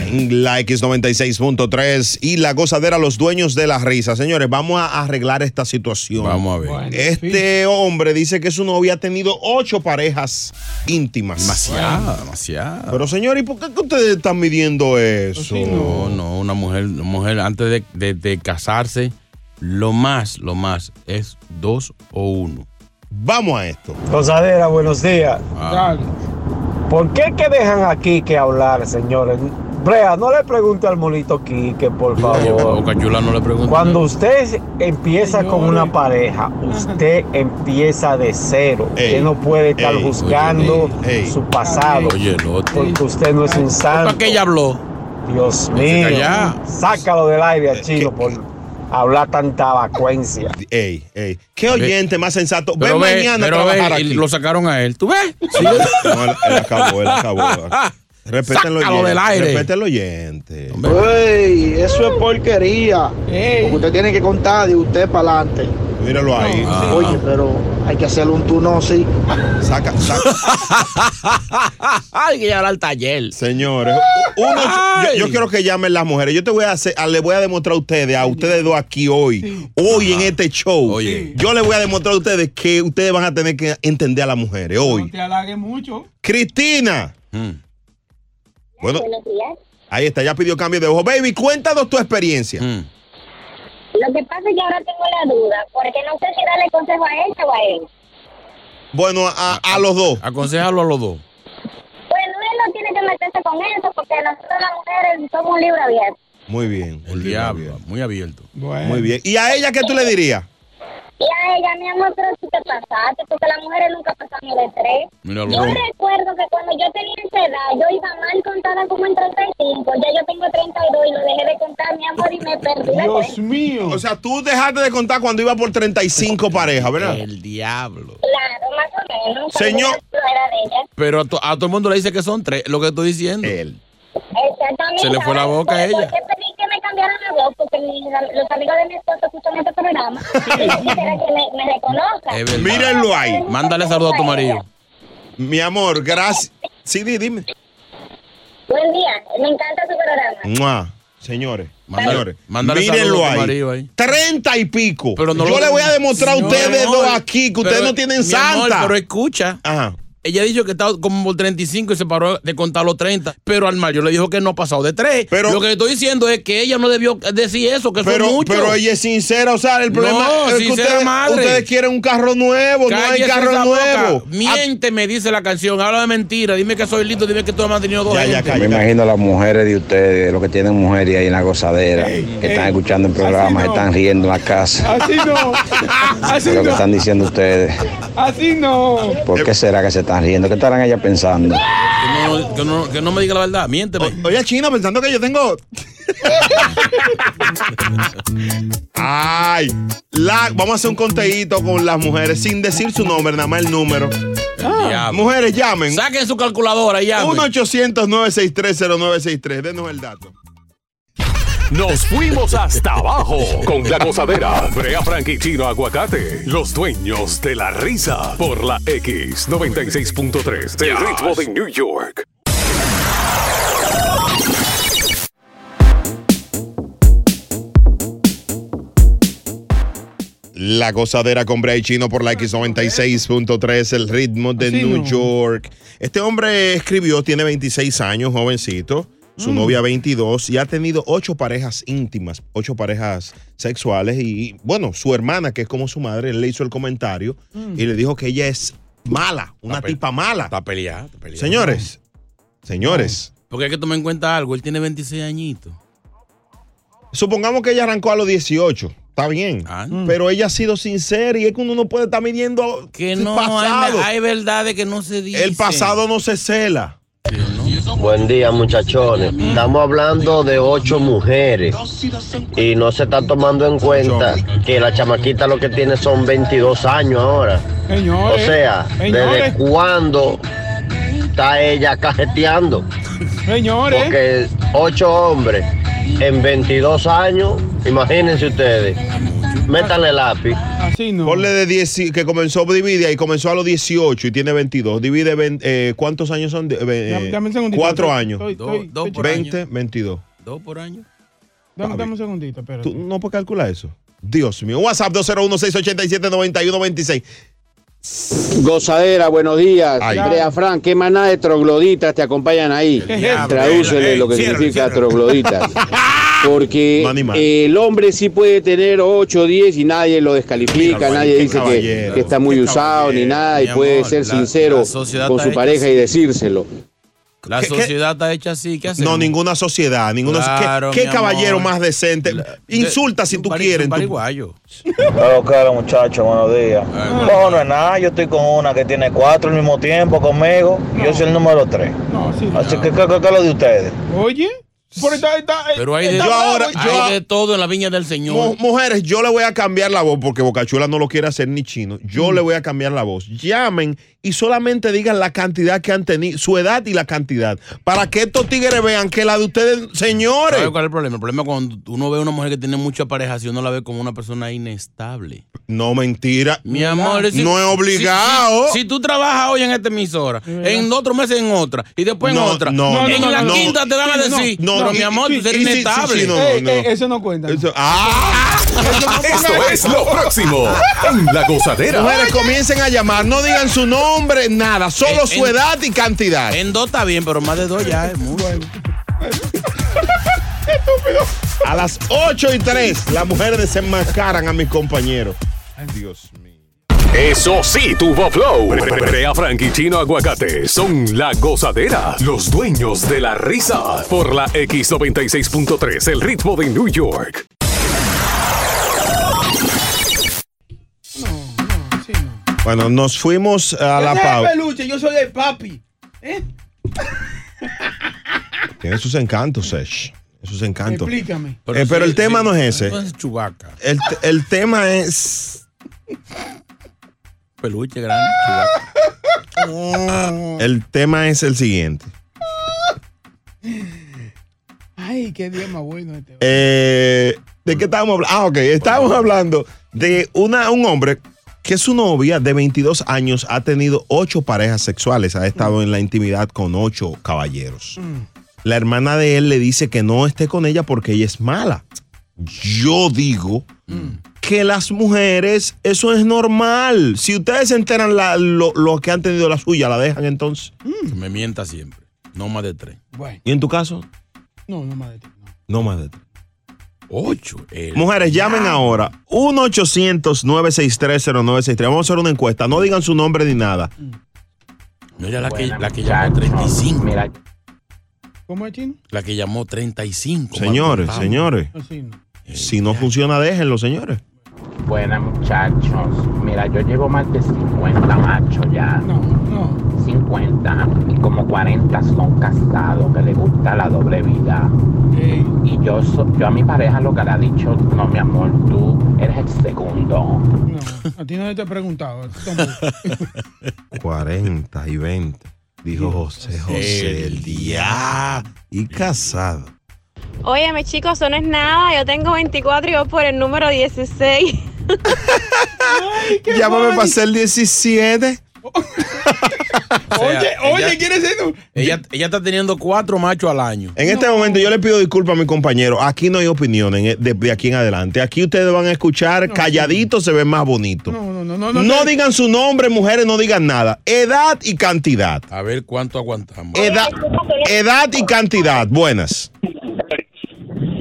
En la X96.3 y la gozadera, los dueños de la risa. Señores, vamos a arreglar esta situación. Vamos a ver. Este hombre dice que su novia ha tenido ocho parejas íntimas. Demasiado, demasiado. Pero señor, ¿y por qué que ustedes están midiendo eso? No, no, una mujer, una mujer antes de, de- de casarse, lo más, lo más es dos o uno. Vamos a esto. Gozadera, buenos días. Ah. ¿Por qué que dejan aquí que hablar, señores? Brea, no le pregunte al monito Quique, por favor. Boca Chula no le pregunto. Cuando usted empieza con una pareja, usted empieza de cero. usted no puede estar ey, juzgando oye, ey. su pasado. Oye, otro. Porque usted no es un santo. ¿Para qué ella habló? Dios mío. Sácalo del aire al chino por hablar tanta vacuencia. Ey, ey. ¿Qué oyente más sensato? Ven ve, mañana a pero ve, trabajar y aquí. lo sacaron a él. ¿Tú ves? No, él, él acabó, él acabó. Respeten los Sácalo oyentes. del aire. Respeten los oyentes. Ey, eso es porquería. Porque usted tiene que contar de usted para adelante. Míralo ahí. Oye, pero hay que hacerle un turno, sí. Saca, saca. Hay que llevar al taller. Señores, uno, yo, yo quiero que llamen las mujeres. Yo te voy a hacer, a- le voy a demostrar a ustedes, a ustedes dos aquí hoy, hoy en este show. Yo les voy a demostrar a ustedes que ustedes van a tener que entender a las mujeres hoy. No te halague mucho. Cristina. Bueno, Buenos días. ahí está, ya pidió cambio de ojo. Baby, cuéntanos tu experiencia. Lo que pasa es que ahora tengo la duda, porque no sé si darle consejo a ella o a él. Bueno, a, a los dos. Aconsejalo a los dos. Bueno, él no tiene que meterse con eso, porque nosotros las mujeres somos un libro abierto. Muy bien. El diablo, muy abierto. Muy bien. ¿Y a ella qué tú le dirías? Y a ella, mi amor, pero tú te pasaste, porque las mujeres nunca pasamos de tres. Yo recuerdo que cuando yo tenía esa edad, yo iba mal contada como en 35. Ya yo tengo 32 y lo dejé de contar, mi amor, y me perdí cuenta. mío. O sea, tú dejaste de contar cuando iba por 35 parejas, ¿verdad? El diablo. Claro, más o menos. Señor. No era de ella. Pero a, to- a todo el mundo le dice que son tres, lo que estoy diciendo. Él. Exactamente. Se le fue la boca a ¿por- ella. ¿Por qué pedí que me cambiaran la voz? Porque mi- los amigos de mi esposo escuchan este programa. Y yo quisiera que me, me reconozcan. Mírenlo ahí. Mándale saludo a tu marido. Mi amor, gracias. Sí, di- dime. Buen día, me encanta su programa. Mua. Señores, Mándale- señores, mándale mírenlo ahí. Treinta y pico. Pero no Yo lo- le voy a demostrar a ustedes dos aquí que ustedes pero, no tienen mi amor, santa. pero escucha. Ajá. Ella ha dicho que está como por 35 y se paró de contar los 30. Pero al mayor le dijo que no ha pasado de 3. Pero- lo que estoy diciendo es que ella no debió decir eso, que Pero, son muchos. pero ella es sincera, o sea, el problema No, es que ustedes, madre. ustedes quieren un carro nuevo, no hay carro nuevo. boca. Miente, me dice la canción. Habla de mentira. Dime que soy lindo. Dime que tú has mantenido dos gente. Me imagino las mujeres de ustedes, los que tienen mujeres ahí en la gozadera, que están escuchando el programa, se están riendo en la casa. Así no. Así lo que no. están diciendo ustedes. Así no. ¿Por qué será que se están riendo? ¿Qué estarán ellas pensando? Que no, que no- que no me diga la verdad. Miénteme. Oye, China, pensando que yo tengo. Ay, la, vamos a hacer un conteíto con las mujeres sin decir su nombre, nada más el número. Diablo. Mujeres, llamen. Saquen su calculadora y llamen. 1-800-963-0963. Denos el dato. Nos fuimos hasta abajo con la gozadera. Brea Frank y Chino Aguacate, los dueños de la risa. Por la X96.3, el ritmo de New York. La gozadera con Bray Chino por la X96.3, el ritmo de Así New no. York. Este hombre escribió, tiene 26 años, jovencito, su Mm. novia 22, y ha tenido ocho parejas íntimas, ocho parejas sexuales. Y bueno, su hermana, que es como su madre, le hizo el comentario Mm. y le dijo que ella es mala, una tipa mala. Está peleada, está peleada. Señores, señores, Porque hay que tomar en cuenta algo. Él tiene 26 añitos. supongamos que ella arrancó a los 18. Está bien. Pero ella ha sido sincera y es que uno no puede estar midiendo Que el no, pasado. hay, hay verdades que no se dicen. el pasado no se cela. Buen día, muchachones. Estamos hablando de ocho mujeres y no se está tomando en cuenta que la chamaquita lo que tiene son 22 años ahora. Señores, O sea, señores. ¿desde cuándo está ella cajeteando? Señores. Porque ocho hombres en 22 años, imagínense ustedes, métanle lápiz. Así no. Ponle de 10, que comenzó, divide ahí, comenzó a los 18 y tiene 22. Divide, 20, eh, ¿cuántos años son? De- eh, Dame- dame un segundito. cuatro años. estoy- estoy- por 20, 22. Dos por año. Dame, dame un segundito, espérate. ¿Tú no puedes calcular eso? Dios mío. WhatsApp 201-687-9126. Gozadera, buenos días. Andrea Frank, ¿qué maná de trogloditas te acompañan ahí? Tradúcele lo que significa ciérrale. trogloditas. Porque el hombre sí puede tener 8 o 10 y nadie lo descalifica, Mira, nadie dice que, está muy usado ni nada y puede amor, ser sincero la con su pareja y decírselo. La ¿Qué- qué? sociedad está hecha así. ¿Qué hacemos? No, ninguna sociedad, ninguna Claro, ¿Qué, caballero más decente? Insulta si tú quieres. en tu- Claro, claro, muchachos, buenos días. No, no es nada, yo estoy con una que tiene cuatro al mismo tiempo conmigo y yo soy el número tres. Así que, ¿qué, qué, qué es lo de ustedes? Oye, está, está, Pero hay de, Yo ahora- yo- hay de todo en la viña del Señor. Mu- mujeres, yo le voy a cambiar la voz porque Bocachula no lo quiere hacer ni chino. Yo le voy a cambiar la voz. Llamen y solamente digan la cantidad que han tenido, su edad y la cantidad. Para que estos tigres vean que la de ustedes, señores. ¿Sabes cuál es el problema? El problema es cuando uno ve a una mujer que tiene mucha pareja, si uno la ve como una persona inestable. No, mentira. Mi amor, si- no es obligado. Si, si tú trabajas hoy en esta emisora, en otro mes en otra, y después en No, otra, no, en no, la no. quinta te van a decir, no, pero mi amor, tú eres inestable. no, eso no cuenta. ¡Ah! Esto es lo próximo en La Gozadera. Mujeres, comiencen a llamar. No digan su nombre, nada. Solo En- su edad y cantidad. En dos está bien, pero más de dos ya es muy bueno. A las 8 y 3, las mujeres desenmascaran a mis compañeros. Ay, Dios mío. Eso sí, tuvo flow. Brea Frank y Chino Aguacate son la gozadera, los dueños de la risa. Por la X96.3, el ritmo de New York. Bueno, nos fuimos a la pausa. peluche, yo soy el papi. ¿Eh? Tiene sus encantos, Sesh. Sus encantos. Explícame. Eh, Pero, el tema no es ese. No es chubaca. El, el tema es. Peluche grande. El tema es el siguiente. Ay, qué día más bueno este. Eh, ¿De qué estábamos hablando? Ah, ok. Estábamos hablando de una, un hombre que su novia de 22 años ha tenido ocho parejas sexuales. Ha estado en la intimidad con ocho caballeros. La hermana de él le dice que no esté con ella porque ella es mala. Yo digo que las mujeres, eso es normal. Si ustedes se enteran la- lo, lo que han tenido la suya, la dejan entonces. Me mienta siempre. No más de tres. Bueno, ¿Y en tu caso? no, no más de ti. No más de tres. Ocho. El- Mujeres, llamen ahora. 1-800-963-0963. Vamos a hacer una encuesta. No digan su nombre ni nada. Mira la que, la que llamó 35. ¿Cómo es chino? La que llamó 35. Señores, señores. Así no. Si no funciona, déjenlo, señores. Buenas muchachos, mira yo llevo más de 50 machos ya. No, no. 50 y como 40 son casados que les gusta la doble vida. Y yo so- yo a mi pareja lo que le ha dicho, no mi amor, tú eres el segundo. No, a ti no te he preguntado. tú tampoco. 40 y 20. Dijo José José, el día. Y casado. Óyeme, chicos, eso no es nada. Yo tengo 24 y voy por el número 16. Llámame para ser 17. Oye, oye, ella- ¿quieres ser tú? Ella, ella está teniendo cuatro machos al año. En este momento yo le pido disculpas a mi compañero. Aquí no hay opiniones de, de aquí en adelante. Aquí ustedes van a escuchar calladitos, se ven más bonitos. No, no, no, no. No, no, digan su nombre, mujeres, no digan nada. Edad y cantidad. A ver cuánto aguantamos. Edad, edad y cantidad. Buenas.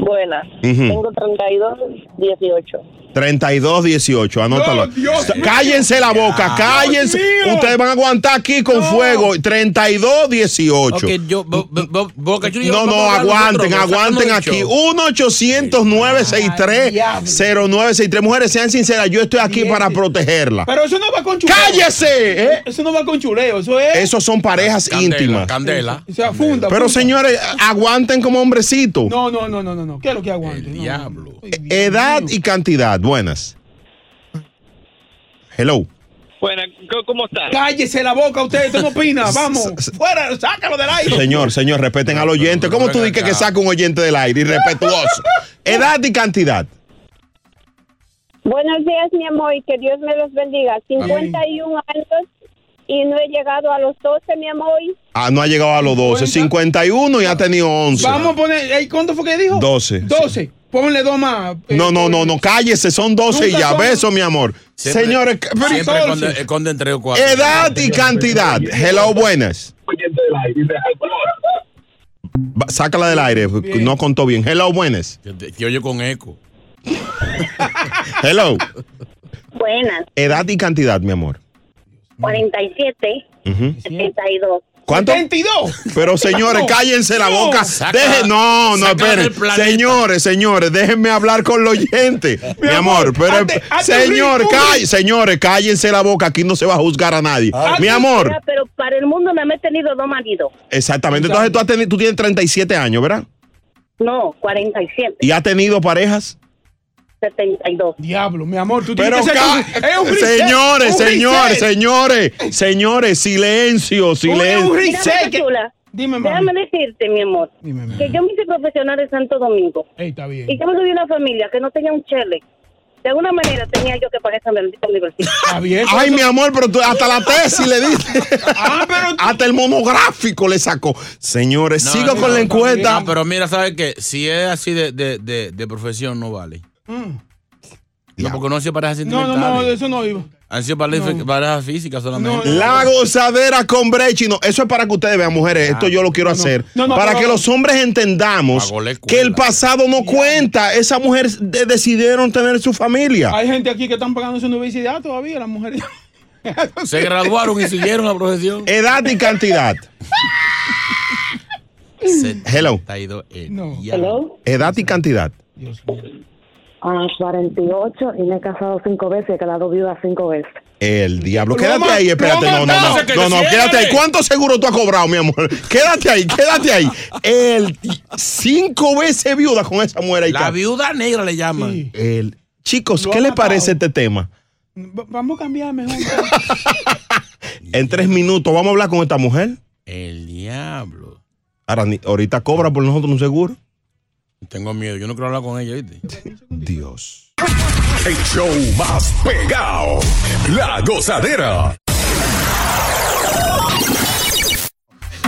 Buenas. Ujú. Tengo 32, 18. 3218, anótalo. cállense la boca, cállense. Ustedes van a aguantar aquí con fuego. 3218. Ok, yo, bo- bo- bo- Boca Chula y yo No, no, aguanten, aguanten aquí. del show. 1-800-963-0963. Mujeres, sean sinceras, yo estoy aquí para protegerla. Pero eso no va con chuleo. ¡Cállese! ¿eh? Eso no va con chuleo, eso es. Esos son parejas íntimas. Candela. O sea, funda. Pero funda. señores, aguanten como hombrecitos. No, no, no, no, no, no. ¿Qué es lo que aguante? No, Diablo. Edad y cantidad. Buenas. Hello. Bueno, ¿cómo estás? Cállese la boca usted, usted no opina. Vamos, fuera, sácalo del aire. Señor, señor, respeten al oyente. ¿Cómo tú dices que saca un oyente del aire? Irrespetuoso. Edad y cantidad. Buenos días, mi amor, y que Dios me los bendiga. 51 años y no he llegado a los 12, mi amor. Ah, no ha llegado a los 12. 51 y ha tenido 11. Vamos a poner, ¿cuánto fue que dijo? 12. 12. Pónganle dos más. eh, No, no, no, no, cállese, son 12 y ya. son- Beso, mi amor. Siempre- Señores, pero- Siempre esconde, esconde entre o cuatro. edad y cantidad. Hello, buenas. Sácala del aire, no contó bien. Hello, buenas. Que, oye con eco. Hello. Buenas. Edad y cantidad, mi amor. 47, Ujú. 72. ¿Cuánto? 22. Pero señores, No, cállense la no. boca. Saca- Deje- no, no, saca esperen. Señores, señores, déjenme hablar con los oyentes. Mi, amor, pero señor, señores, cállense la boca. Aquí no se va a juzgar a nadie. Mi amor, Pero para el mundo no me he tenido dos maridos. exactamente. Entonces tú, has tenido- tú tienes 37 años, ¿verdad? No, 47, ¿Y has tenido parejas? 72. Diablo, mi amor, tú Pero tienes que ser un- es un reset, señores, un señores, señores, señores, silencio, silencio. María Chula, Dime, déjame decirte, mi amor, que yo me hice profesional en Santo Domingo. Ey, está bien. Y yo me de una familia que no tenía un chele. De alguna manera tenía yo que pagar esa bendita universidad. Está bien. Ay, mi amor, pero tú, hasta la tesis le diste. Hasta el monográfico le sacó. Señores, No, sigo no, con la encuesta. no, pero mira, ¿sabes qué? Si es así de, de, de, de profesión, no vale. No, porque no han sido parejas No, sentimentales. no, no, de eso no iba. Han sido parejas, parejas físicas solamente. La gozadera con Brechino. Eso es para que ustedes vean, mujeres. Esto yo lo quiero hacer. No, no, para que los hombres entendamos que el pasado no cuenta. Esas mujeres de- decidieron tener su familia. Hay gente aquí que están pagando su universidad todavía, las mujeres. Se graduaron y siguieron la profesión. Edad y cantidad. Hello. No. Hello. Edad y cantidad. A 48 y me he casado cinco veces y he quedado viuda cinco veces. El diablo. Quédate ahí, espérate. No, no, no. No, no, quédate ahí. ¿Cuánto seguro tú has cobrado, mi amor? Quédate ahí, quédate ahí. El cinco veces viuda con esa mujer ahí. La viuda negra le llaman. El, chicos, ¿qué matado. parece este tema? Va- Vamos a cambiar mejor. En tres minutos vamos a hablar con esta mujer. El diablo. Ahora, ni- ahorita cobra por nosotros un seguro. Tengo miedo. Yo no quiero hablar con ella, ¿viste? Dios. El show más pegado. La gozadera.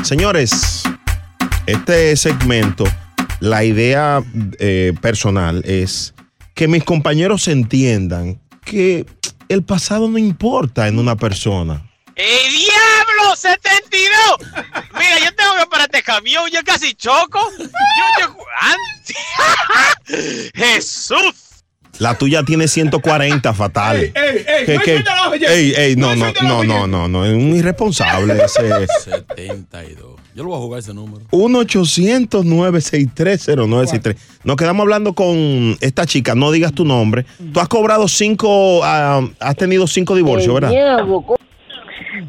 Señores, este segmento, la idea eh, personal es que mis compañeros entiendan que el pasado no importa en una persona. ¡El diablo! ¡72! Mira, yo tengo que parar este camión, yo casi choco. Yo, yo, ¡Anti! ¡Jesús! La tuya tiene 140 fatales. Ey, ey, ey, ¿Qué- no. Ey, ey, no, No no, no, no, no, es un irresponsable ese. 72. Yo lo voy a jugar ese número. 1-800-963-0963. Nos quedamos hablando con esta chica, no digas tu nombre. Tú has cobrado cinco, ah, has tenido cinco divorcios, ¿verdad?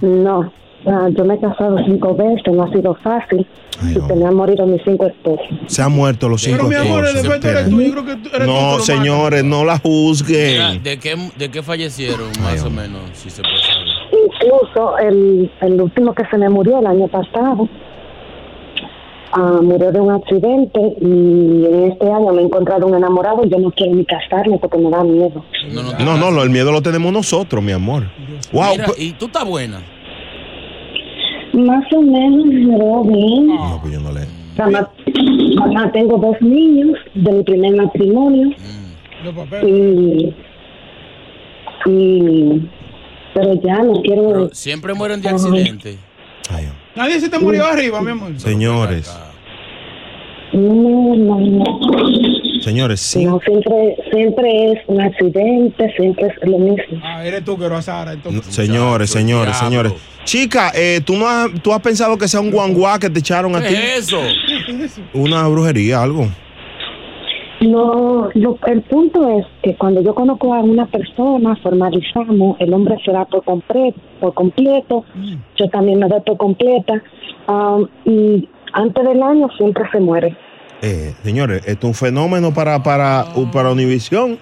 No, ah, yo me he casado cinco veces, no ha sido fácil. y tenía morido mis cinco esposos. Se han muerto los cinco Pero mi amor, el esposos. eres tú. Yo creo que tú eres tú No, señores, no la Mira, juzguen. ¿de qué, ¿De qué fallecieron, más o menos? Si se puede saber. Incluso el, el último que se me murió el año pasado ah, murió de un accidente y en este año me he encontrado un enamorado y yo no quiero ni casarme porque me da miedo. No, no, lo- el miedo lo tenemos nosotros, mi amor. Wow. Mira, y tú estás buena. Más o menos me veo bien. No, pues yo no le. Tengo dos niños de mi primer matrimonio. Y, y- pero ya no quiero. Siempre mueren de accidente. Nadie se te murió arriba, mi amor. Señores. No, no, no. Señores, sí. No, siempre, siempre es un accidente, siempre es lo mismo. Ah, eres tú que lo Sara, entonces. Señores, señores, señores. Chica, eh, ¿tú, no has, ¿tú has pensado que sea un guanguá que te echaron a ti? ¿Qué es eso? Una brujería, algo. No, lo- el punto es que cuando yo conozco a una persona, formalizamos, el hombre se da por, completo, por completo, yo también me doy por completa, um, y antes del año siempre se muere. Eh, señores, esto es un fenómeno para, para, para Univisión.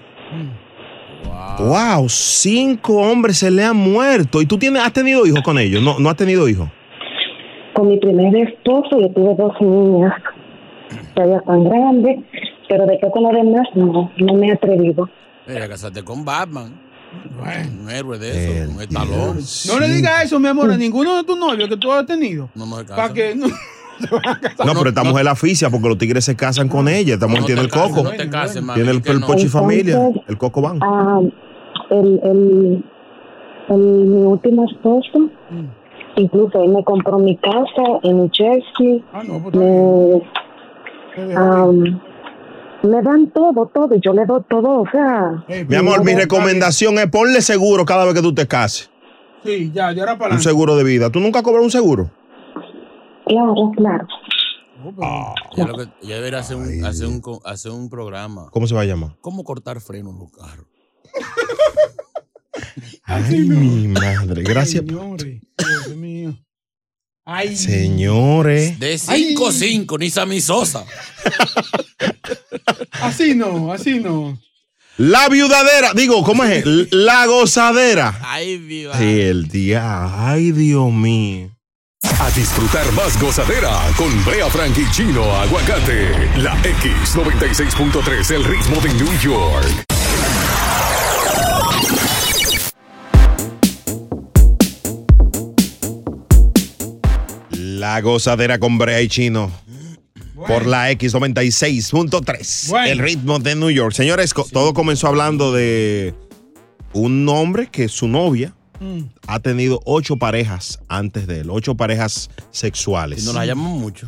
Wow. cinco hombres se le han muerto. ¿Y tú tienes, has tenido hijos con ellos? No, no has tenido hijos. Con mi primer esposo yo tuve dos niñas, todavía tan grandes, pero de que con los demás no, no me he atrevido. Mira, casarte con Batman. Un héroe de eso, un estalón. No le digas eso, mi amor, a ninguno de tus novios que tú has tenido. No, no Para que no. No, pero esta mujer la aficia porque los tigres se casan con ella. Esta mujer tiene el coco. No te cases, mami, Tiene el, el no. pochi familia, Entonces, el coco van. Ah, el, el, el- mi último esposo, incluso él me compró mi casa en New Jersey. me, am, me dan todo, todo, y yo le doy todo, o sea. Mi amor, mi recomendación es ponle seguro cada vez que tú te cases. Sí, ya, ya era para Un seguro de vida. ¿Tú nunca cobras un seguro? Claro, claro. Ya lo que- ya debería hacer un, hacer, un, hacer un programa. ¿Cómo se va a llamar? ¿Cómo cortar frenos en los carros? Ay, mi madre. Gracias. Señores, Dios mío. Ay, Señores. De 5-5, ni Sammy Sosa. así no, así no. La viudadera. Digo, ¿cómo es? La gozadera. Ay, viva. Sí, el día. Ay, Dios mío. A disfrutar más gozadera con Brea Frank y Chino Aguacate. La X96.3, el ritmo de New York. La gozadera con Brea y Chino. Por la X96.3. Bueno. El ritmo de New York. Señores, co- todo comenzó hablando de un hombre que su novia Mm. ha tenido ocho parejas antes de él. Ocho parejas sexuales. Y nos la llaman mucho.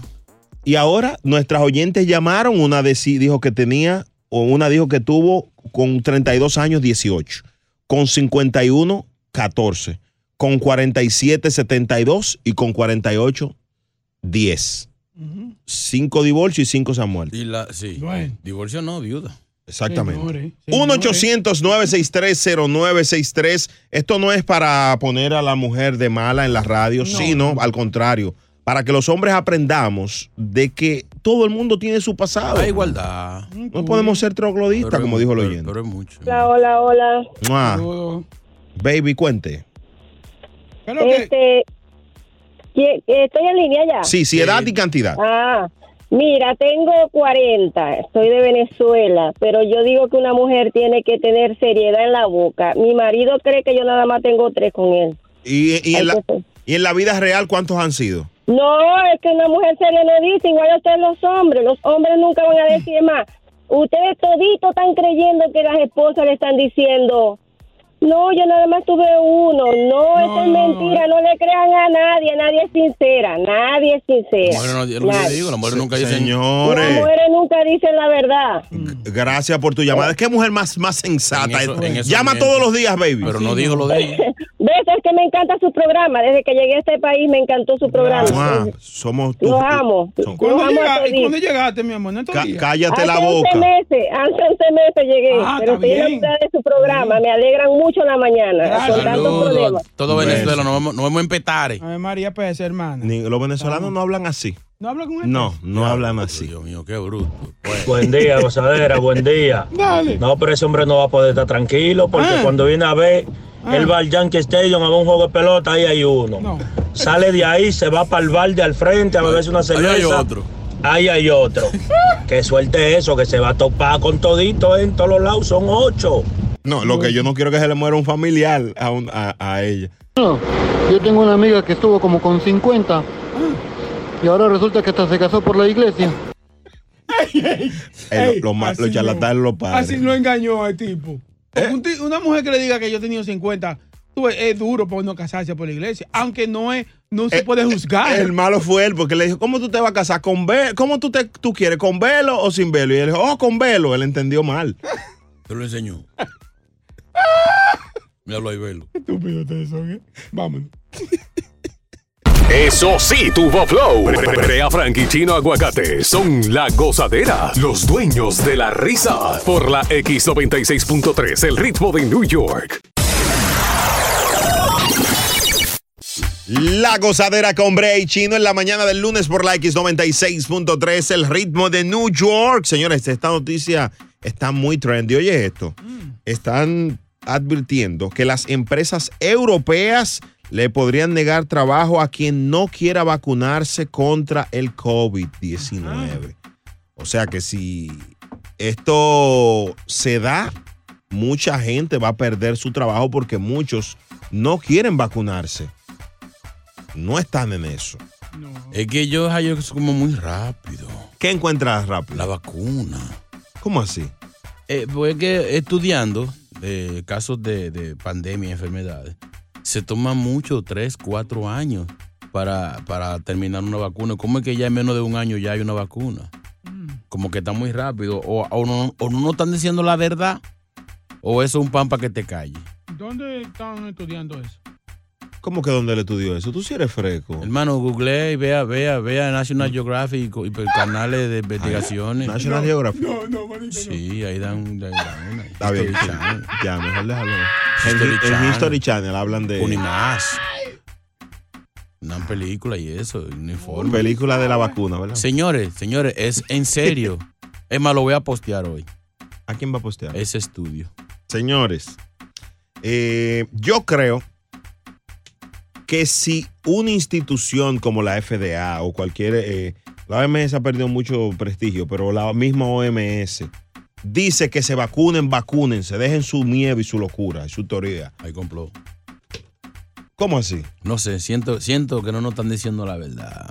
Y ahora nuestras oyentes llamaron, una deci- dijo que tenía, o una dijo que tuvo con 32 años 18, con 51 14, con 47 72 y con 48 10. Cinco divorcios y cinco se han muerto. Y la, sí. Bueno. Divorcio no, viuda. Exactamente. Señores, 1-800-963-0963. Esto no es para poner a la mujer de mala en la radio, sino al contrario, para que los hombres aprendamos de que todo el mundo tiene su pasado. Hay igualdad. No podemos ser es como dijo el oyente. Pero es mucho. Hola, hola, hola. Mua. Baby, cuente. Este, ¿qui- ¿Estoy en línea ya? Sí, sí, edad y cantidad. Ah, mira, tengo 40, estoy de Venezuela, pero yo digo que una mujer tiene que tener seriedad en la boca. Mi marido cree que yo nada más tengo tres con él. Y, y en la, y en la vida real, ¿cuántos han sido? No, es que una mujer seria no dice, igual a ustedes los hombres, los hombres nunca van a decir más. Ustedes toditos están creyendo que las esposas le están diciendo, no, yo nada más tuve uno, no, eso es mentira, no le crean a nadie, nadie es sincera, nadie es sincera. Bueno, no, es lo que yo digo, las mujeres nunca dicen. Las Señores, mujeres nunca dicen la verdad. gracias por tu llamada. ¿Qué mujer más, más sensata? En eso- en eso Llama todos los días, baby. Pero no dijo lo de ella. ¿Ves? Es que me encanta su programa. Desde que llegué a este país me encantó su programa. Somos tus- Los amo. son- Los amo a llega- ¿Y toditos. cuándo llegaste, mi amor? ¿No cállate la hace 11 boca. meses, hace 11 meses llegué, Ah, pero estoy enamorada de su programa, me alegran mucho la mañana, Gracias. con tantos Saludos. problemas. Todo Venezuela, nos vemos, nos vemos en Petare. Ave María pues hermana. Ni- los venezolanos no hablan así. ¿No habla con él? No, no hablan así. Dios mío, qué bruto. Pues, Buen día, gozadera, buen día. Dale. No, pero ese hombre no va a poder estar tranquilo porque Ah. cuando viene a ver, Ah. él va al Yankee Stadium a ver un juego de pelota, ahí hay uno. No. Sale de ahí, se va para el bar de al frente a beberse una ahí cerveza. hay otro. Ahí hay otro. que suerte eso, que se va a topar con todito en todos los lados, son ocho. No, lo que yo no quiero es que se le muera un familiar a, un- a- a ella. No, yo tengo una amiga que estuvo como con 50 y ahora resulta que hasta se casó por la iglesia. Eh, Ey, lo- lo así los charlatanes, los padres. Así lo engañó al tipo. Ti- una mujer que le diga que yo he tenido 50, Tú, es, duro para uno casarse por la iglesia, aunque no es, no se puede juzgar. El malo fue él porque le dijo, ¿cómo tú te vas a casar? ¿Con velo? ¿Cómo tú, te, tú quieres? ¿Con velo o sin velo? Y él dijo, oh, con velo. Él entendió mal. Te lo enseñó. Míralo ahí, velo. Estúpido ustedes son, ¿eh? Vámonos. Eso sí, tuvo flow. Brea Frank y Chino Aguacate son la gozadera, los dueños de la risa. Por la X96.3, el ritmo de New York. La gozadera con Brea y Chino en la mañana del lunes por la X96.3, el ritmo de New York. Señores, esta noticia está muy trendy. Oye esto, están advirtiendo que las empresas europeas le podrían negar trabajo a quien no quiera vacunarse contra el COVID-19. O sea que si esto se da, mucha gente va a perder su trabajo porque muchos no quieren vacunarse. No están en eso. Es que yo hallo que es como muy rápido. ¿Qué encuentras rápido? La vacuna. ¿Cómo así? Eh, pues es que estudiando eh, casos de, de pandemia y enfermedades, se toma mucho, tres, cuatro años para, para terminar una vacuna. ¿Cómo es que ya en menos de un año ya hay una vacuna? Como que está muy rápido. O, o no, o no están diciendo la verdad, o eso es un pan para que te calle. ¿Dónde están estudiando eso? ¿Cómo que dónde le estudió eso? Tú sí eres fresco. Hermano, google y vea, vea, vea National Geographic y canales de investigaciones. National Geographic. No, no, manito. Sí, ahí dan. dan- dan- Está bien. Channel. Ya, mejor déjalo. History en, en. History Channel hablan de Unimás. Una película y eso, uniforme. película de la vacuna, ¿verdad? Señores, señores, es en serio. es más, lo voy a postear hoy. ¿A quién va a postear? Ese estudio. Señores, eh, yo creo que si una institución como la FDA o cualquier... eh, la OMS ha perdido mucho prestigio, pero la misma OMS dice que se vacunen, vacúnense, dejen su miedo y su locura, y su teoría. Ahí complot. ¿Cómo así? No sé, siento, siento que no nos están diciendo la verdad.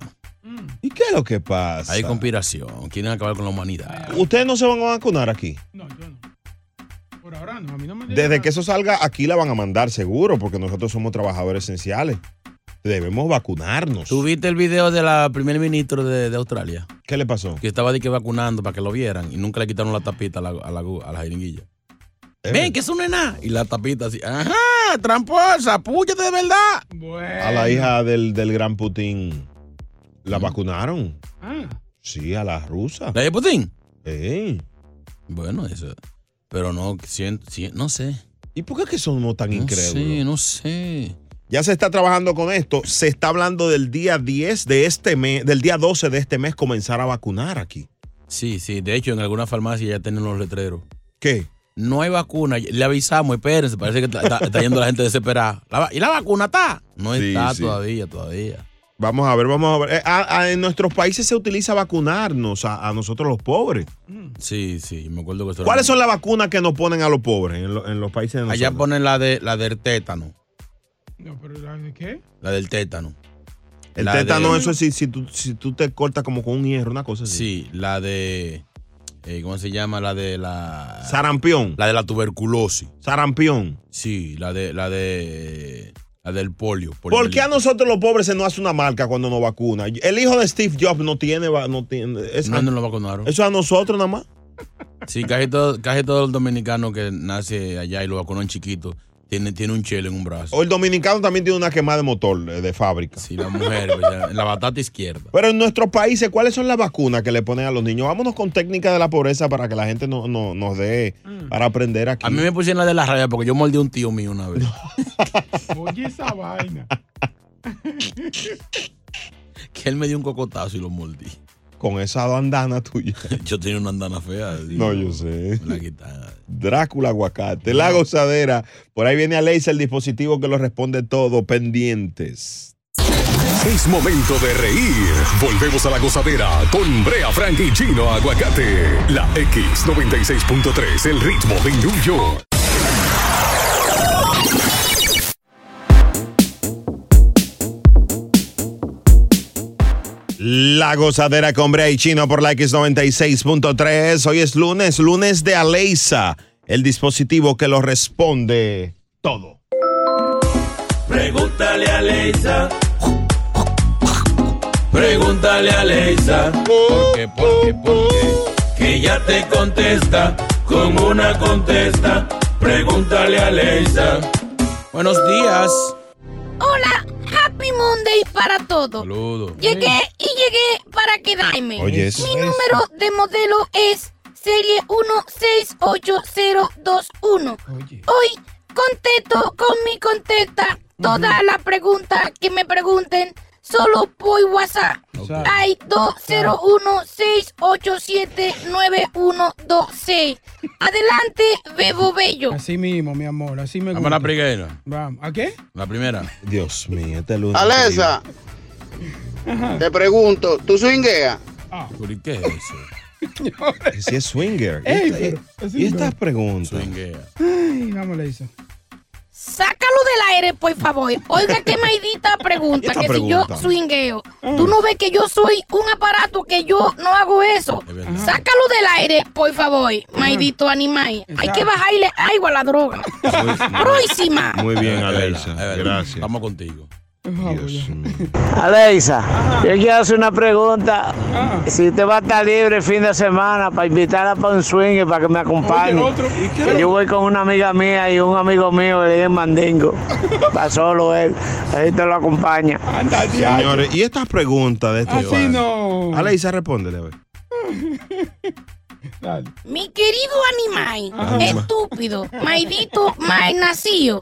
¿Y qué es lo que pasa? Hay conspiración, quieren acabar con la humanidad. ¿Ustedes no se van a vacunar aquí? Por ahora no, a mí no me digan Desde que eso salga, aquí la van a mandar seguro, porque nosotros somos trabajadores esenciales. Debemos vacunarnos. ¿Tú viste el video de la primer ministro de, de Australia? ¿Qué le pasó? Que estaba de que vacunando para que lo vieran y nunca le quitaron la tapita a la, a la, a la jeringuilla. Ven, que eso no es nada. Y la tapita así, ajá, tramposa, púyate de verdad. A la hija del, del gran Putin la vacunaron. Ah, Sí, a la rusa. ¿La de Putin? Sí. Bueno, eso. Pero no, siento, sí, no sé. ¿Y por qué es que somos tan No incrédulos? sé, no sé. Ya se está trabajando con esto. Se está hablando del día 10 de este mes, del día 12 de este mes comenzar a vacunar aquí. Sí, sí. De hecho, en alguna farmacia ya tienen los letreros. ¿Qué? No hay vacuna. Le avisamos, espérense. Parece que está, yendo la gente desesperada. La ¿Y la vacuna está? No Sí, está sí. todavía, todavía. Vamos a ver, vamos a ver. Eh, a- a- en nuestros países se utiliza vacunarnos a, a nosotros los pobres. Sí, sí. Me acuerdo que eso era- ¿Cuáles son las vacunas que nos ponen a los pobres en, lo- en los países de nosotros? Allá ponen la, de, la del tétano. no, pero ¿la de qué? La del tétano. El La tétano, de- eso es si, si, tú, si tú te cortas como con un hierro, una cosa así. Sí, la de. eh, ¿Cómo se llama? La de la. Sarampión. La de la tuberculosis. Sarampión. Sí, la de. La de. La del polio. ¿Por qué a nosotros los pobres se nos hace una marca cuando nos vacuna? El hijo de Steve Jobs no tiene... No tiene es- ¿Dónde lo vacunaron? eso es a nosotros nada más. Sí, casi todo, casi todo el dominicano que nace allá y lo vacunó en chiquito tiene, tiene un chelo en un brazo. O el dominicano también tiene una quemada de motor de fábrica. Sí, la mujer, pues, la batata izquierda. Pero en nuestros países, ¿cuáles son las vacunas que le ponen a los niños? Vámonos con técnica de la pobreza para que la gente no, no- nos dé para aprender aquí. A mí me pusieron la de la raya porque yo mordí a un tío mío una vez. Oye esa vaina. que él me dio un cocotazo y lo mordí. Con esa bandana tuya. Yo tenía una andana fea. No, yo sé. La quitaron. Drácula Aguacate, la gozadera. Por ahí viene Alexa, el dispositivo que lo responde todo. Pendientes. Es momento de reír. Volvemos a la gozadera con Brea Frank y Chino Aguacate. La X96.3, el ritmo de New York. La gozadera con Brea y Chino por la X96.3. Hoy es lunes, lunes de Alexa, el dispositivo que lo responde todo. Pregúntale a Leisa. Pregúntale a Leisa. ¿Por qué, por qué, por qué? Que ella te contesta con una contesta. Pregúntale a Leisa. Buenos días. Hola, Happy Monday para todos. Saludos. Llegué y llegué para quedarme. Oyes. Mi número de modelo es serie 168021. Hoy contesto con mi contesta todas las preguntas que me pregunten solo por WhatsApp. Hay 201-687-9126. Adelante, Bebo Bello. Así mismo, mi amor, así me Vamos a la gusta. primera. Vamos. ¿A qué? La primera. Dios mío, este lunes. Alesa, te pregunto, ¿tú swingueas? ¿Por qué es eso? Si es swinger. Ey, Y esta- y estas preguntas. Ay, vamos, le hizo. Sácalo del aire, por favor. Oiga, qué maidita pregunta. ¿Y esta Que si yo swingueo, tú no ves que yo soy un aparato que yo no hago eso. Sácalo del aire, por favor, maidito animal. Hay que bajarle agua a la droga. Próxima. Muy bien, Alexa. Gracias. Vamos contigo. Aleisa, yo quiero hacer una pregunta. Si usted va a estar libre el fin de semana para invitarla para un swing para que me acompañe. Que yo voy con una amiga mía y un amigo mío que es Mandingo. Para solo él. Ahí te lo acompaña. Señores, y estas preguntas de este Así no. Alexa, respóndele. ver. Mi querido animal, Ajá. estúpido, maidito, mal nacido.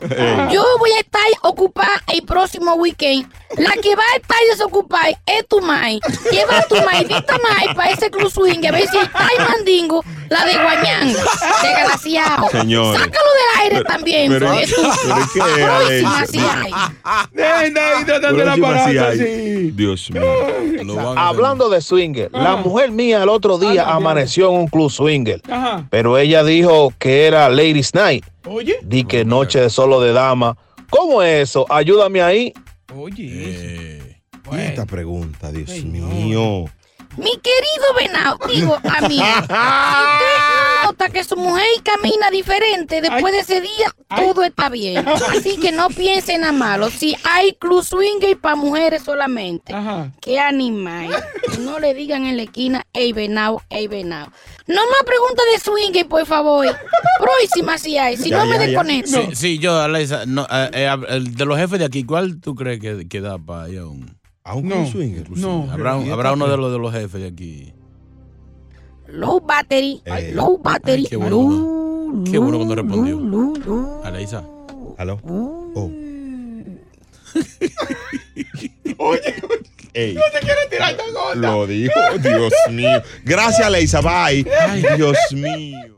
Yo voy a estar ocupada el próximo weekend. La que va a estar desocupada es tu mai. Lleva a tu maidita mai para ese club swing a ver si hay mandingo, la de Guañán. Desgraciado. Señores. Sácalo del aire Pero- también. pero- tú- pero aparato hay. así. Dios mío. Hablando de swinger, la mujer mía el otro día amaneció en un club swinger, Ajá. pero ella dijo que era Ladies Night. Oye. Di que noche de solo de dama. ¿Cómo es eso? Ayúdame ahí. Oye. Y esta pregunta, Dios mío. Mi querido venado, digo, amigo, si usted nota que su mujer camina diferente después de ese día, todo está bien. Así que no piense nada malo. Si hay club swinger para mujeres solamente. Qué animal. No le digan en la esquina, ey venado, ey venado. No más preguntas de swinger, por favor. Próxima si hay, si no me desconecto. Sí, sí, yo, Alexa, no, eh, eh, de los jefes de aquí, ¿cuál tú crees que, que da para ir a un, a un No, swinger? no. Habrá, un- ¿Y habrá uno de los de los jefes aquí. Low battery, Eh. low battery. Qué bueno, cuando- qué bueno cuando respondió. Alexa. ¿Aló? Oh. Ey, No te quieres tirar gota. lo dijo. Dios mío. Gracias, Alexa. Bye. Ay, Dios mío.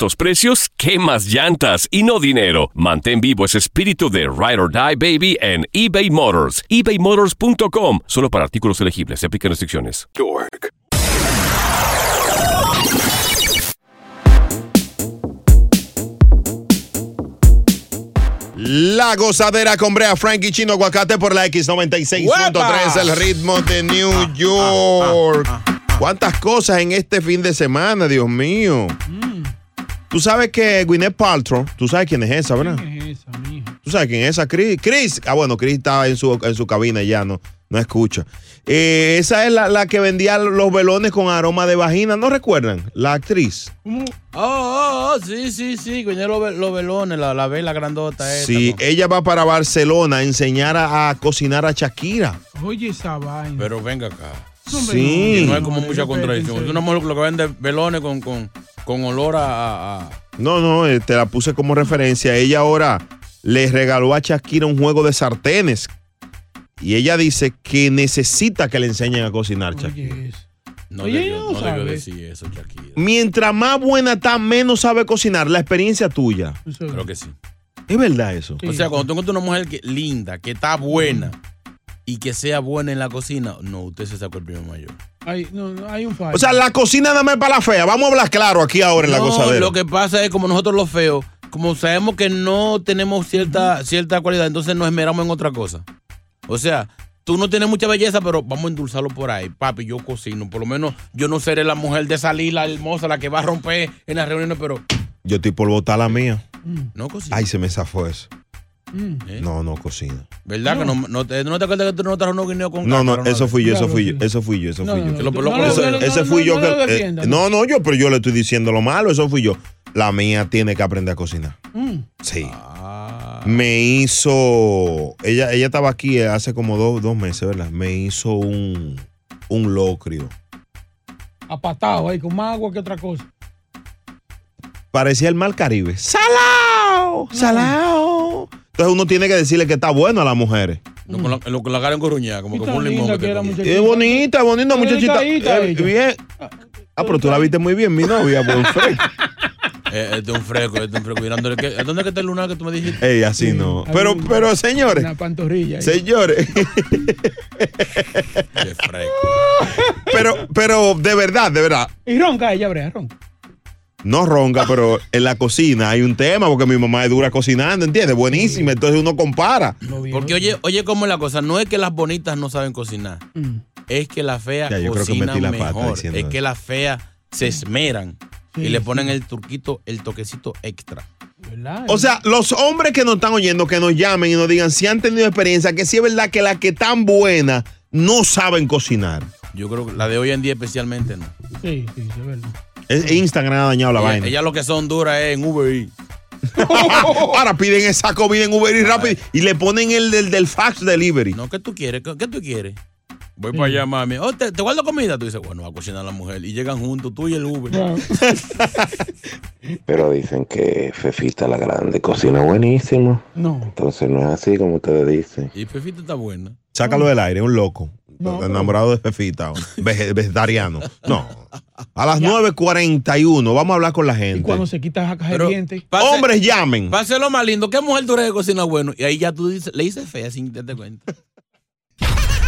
estos precios, ¿qué más llantas y no dinero? Mantén vivo ese espíritu de Ride or Die Baby en eBay Motors. ebaymotors.com. Solo para artículos elegibles. Se aplican restricciones. York. La gozadera con Brea Frank y Chino Aguacate por la X96.3, el ritmo de New York. ¿Cuántas cosas en este fin de semana, Dios mío? Tú sabes que Gwyneth Paltrow, tú sabes quién es esa, ¿verdad? Tú sabes quién es esa, Chris. Chris, ah, bueno, Chris está en su, en su cabina ya, no, no escucha. Eh, esa es la, la que vendía los velones con aroma de vagina, ¿no recuerdan? La actriz. Oh, oh, oh, sí, sí, sí, coño, los, los velones, la, la vela grandota esta. Sí, ella va para Barcelona a enseñar a, a cocinar a Shakira. Oye, esa vaina. Pero venga acá. Sí. Y no hay como mucha contradicción. Es una mujer lo que vende velones con, con, con olor a, No, no, eh, te la puse como referencia. Ella ahora le regaló a Shakira un juego de sartenes. Y ella dice que necesita que le enseñen a cocinar, Shakira. No Oye, debió, no no debió sabe. decir eso, Shakira. Mientras más buena está, menos sabe cocinar. La experiencia tuya. Creo que sí. Es verdad eso. O sea, cuando tú encuentras una mujer que, linda, que está buena y que sea buena en la cocina, no, usted se sacó el premio mayor. Hay, no, no, hay un fallo. O sea, la cocina nada más es para la fea. Vamos a hablar claro aquí ahora en la No, gozadera. Lo que pasa es como nosotros los feos, como sabemos que no tenemos cierta, cierta cualidad, entonces nos esmeramos en otra cosa. O sea, tú no tienes mucha belleza, pero vamos a endulzarlo por ahí. Papi, yo cocino. Por lo menos yo no seré la mujer de salir, la hermosa, la que va a romper en las reuniones, pero Yo estoy por botar la mía. no cocina. Ay, se me zafó eso. ¿Eh? No, no cocina. ¿Verdad que no, no te, no te acuerdas que tú no trajo unos guineos con No, no, eso fui yo, eso fui yo, eso fui yo, eso No, fui no, yo. no, Ese- no, no, no, fui no, yo no que. eh, no, no, yo, pero yo le estoy diciendo lo malo, eso fui yo. La mía tiene que aprender a cocinar. Mm. Sí. Ah. Me hizo. Ella, ella estaba aquí eh, hace como dos, dos meses, ¿verdad? Me hizo un, un locrio. Apatado ahí, con más agua que otra cosa. Parecía el mar Caribe. ¡Salao! ¡Salao! Entonces uno tiene que decirle que está bueno a las mujeres. Lo con la, lo con la cara engorruñada, como que fue un limón. que. Es bonita, bonita, muchachita. Eh, bien. Ah, pero tú la viste muy bien, mi novia, por un fresco. Eh, este es un fresco, este es un fresco. Mirándole, ¿qué- ¿Dónde es que está el lunar que tú me dijiste? Ey, así no. Pero, pero, señores. Una pantorrilla. Señores. Qué fresco. Pero, pero, de verdad, de verdad. Y ronca ella, Brea, ronca. No ronca, pero en la cocina hay un tema porque mi mamá es dura cocinando, ¿entiendes? Buenísima. Entonces uno compara. Porque oye, oye cómo es la cosa, no es que las bonitas no saben cocinar, es que las feas Ya, yo creo que cocinan metí la pata mejor, diciendo es eso. que las feas se esmeran Sí, y le sí. ponen el turquito, el toquecito extra. ¿Verdad? O sea, los hombres que nos están oyendo, que nos llamen y nos digan si han tenido experiencia, que sí es verdad que las que están buenas no saben cocinar. Yo creo que la de hoy en día especialmente no. Sí, sí, sí, es verdad. Es- Instagram ha dañado la Ella- vaina. Ellas lo que son duras es en Uber Eats. Ahora piden esa comida en Uber y rápido y le ponen el del, del fax delivery. No, ¿qué tú quieres? ¿Qué, qué tú quieres? Voy para allá, mami. Oh, ¿te, te guardo comida? Tú dices, bueno, va a cocinar la mujer. Y llegan juntos, tú y el Uber. Pero dicen que Fefita la Grande cocina buenísimo. No. Entonces no es así como ustedes dicen. Y Fefita está buena. Sácalo del aire, un loco. Enamorado de Fefita, vege- vegetariano. No. A las 9.41 vamos a hablar con la gente. Cuando se quita esa caja de dientes. Hombres llamen. Va a ser lo más lindo. ¿Qué mujer tú eres que cocina bueno? Y ahí ya tú dices, le dices fea sin darte cuenta.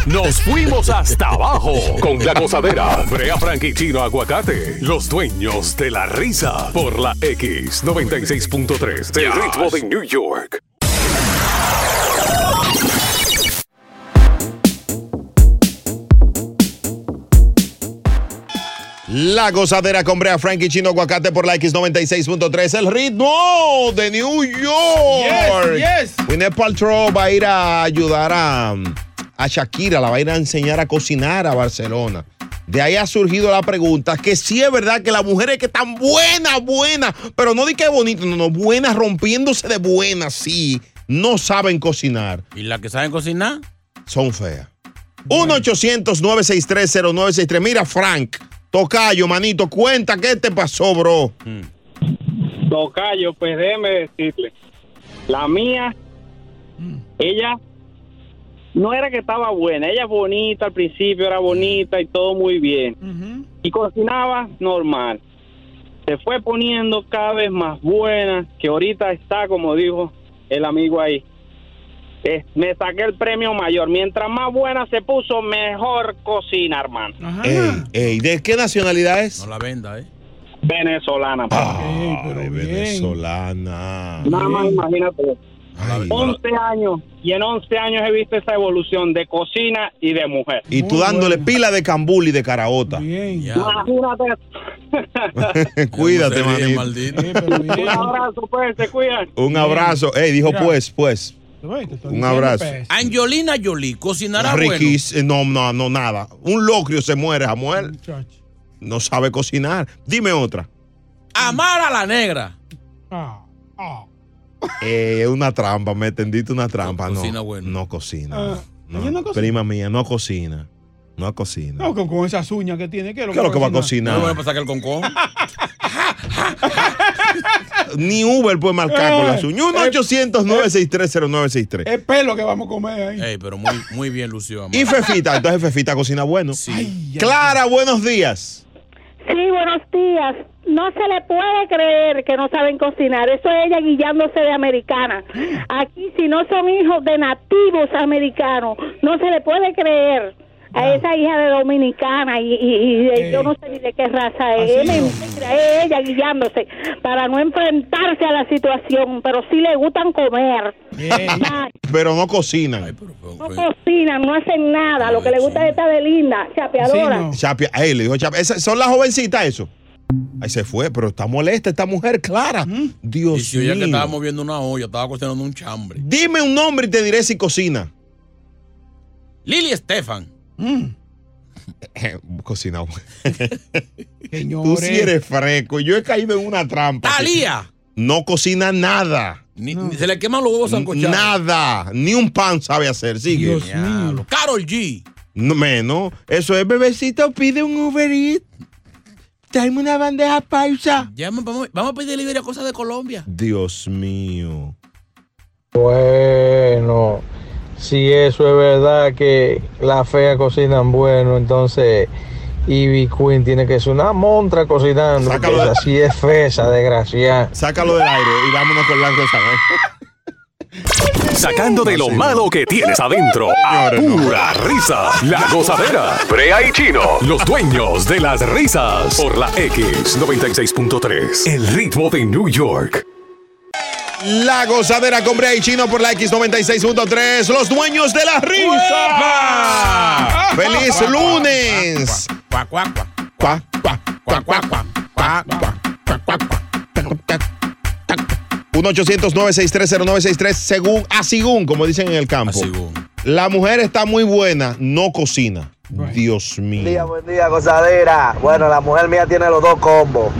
Nos fuimos hasta abajo con la gozadera. Brea Frank y Chino Aguacate, los dueños de la risa. Por la X96.3 del ritmo de New York. La gozadera con Brea Frankie Chino Aguacate por la X96.3. El ritmo de New York. Yes, yes. Gwyneth Paltrow va a ir a ayudar a, a Shakira, la va a ir a enseñar a cocinar a Barcelona. De ahí ha surgido la pregunta que sí es verdad que las mujeres que están buenas, buenas, pero no di que bonito, no, no, buenas, rompiéndose de buenas, sí, no saben cocinar. ¿Y las que saben cocinar? Son feas. 1-800-963-0963. Mira, Frank, tocayo, manito, cuenta qué te pasó, bro. Tocayo, pues déjeme decirle. La mía, ella no era que estaba buena, ella bonita al principio, era bonita y todo muy bien. Y cocinaba normal. Se fue poniendo cada vez más buena, que ahorita está, como dijo el amigo ahí. Eh, me saqué el premio mayor. Mientras más buena se puso, mejor cocina, hermano. Ey, ey, ¿de qué nacionalidad es? No la venda, ¿eh? Venezolana. Ay, venezolana. Nada más imagínate. Ay, 11 años y en 11 años he visto esa evolución de cocina y de mujer. Y tú dándole pila de cambul y de caraota. Imagínate. Cuídate, manito. Un abrazo, pues, se cuidan. Un abrazo. Ey, dijo Mira. pues, pues. Un abrazo. Angelina Jolie, cocinará bueno. Riquís- eh, no, no, no, nada. Un locrio se muere, Samuel. No sabe cocinar. Dime otra. Amar a la negra. Eh, Es una trampa, me tendiste una trampa. No, cocina bueno. no cocina. Ah, no. cocina. Prima mía, no cocina. No cocina. No, con, con esas uñas que tiene. ¿Qué es lo ¿Qué es lo que va a cocinar? No bueno para sacar el concón. Ni Uber puede marcar con las uñas. 1-800-963-0963. Es pelo que vamos a comer ahí. Ey, pero muy, muy bien, Lucio. amor. Y Fefita, entonces Fefita cocina bueno. Clara, buenos días. Sí, buenos días. No se le puede creer que no saben cocinar. Eso es ella guiándose de americana. Aquí, si no son hijos de nativos americanos, no se le puede creer a esa hija de dominicana y, y- y de- yo no sé ni de qué raza es. Mentira, es ella guiándose para no enfrentarse a la situación, pero sí le gustan comer. Pero no cocinan. No cocinan, no hacen nada. Lo que le gusta es estar de linda, chapeadora. Chapia, ey, le dijo Chapia. Esa- ¿Son las jovencitas eso? Ahí se fue, pero está molesta esta mujer, Clara. Dios Y si oía que mío. estaba moviendo una olla, estaba cocinando un chambre. Dime un nombre y te diré si cocina. Lili Estefan. Cocina. Tú sí eres fresco. Yo he caído en una trampa. Talía. No cocina nada. Ni- ni se le queman los huevos sancochados. Nada. Ni un pan sabe hacer. Sigue. Dios mío. Carol G. No, menos. Eso es bebecito, pide un Uber Eats. Tráeme una bandeja paisa. Vamos, vamos a pedir delivery a cosas de Colombia. Dios mío. Bueno, si eso es verdad que las feas cocinan bueno, entonces Ivy Queen tiene que ser una montra cocinando. Sácalo de- así es fea, esa desgraciada. Sácalo del aire y vámonos con Blanco Saber. Sacando de lo malo que tienes adentro a pura risa. La gozadera. Brea y Chino, los dueños de las risas. Por la X96.3. El ritmo de New York. La gozadera con Brea y Chino por la X96.3. Los dueños de la risa. ¡Feliz lunes! Un 800-963-0963, según, a según, como dicen en el campo. La mujer está muy buena, no cocina. Dios mío. Buen día, buen día, gozadera. Bueno, la mujer mía tiene los dos combos.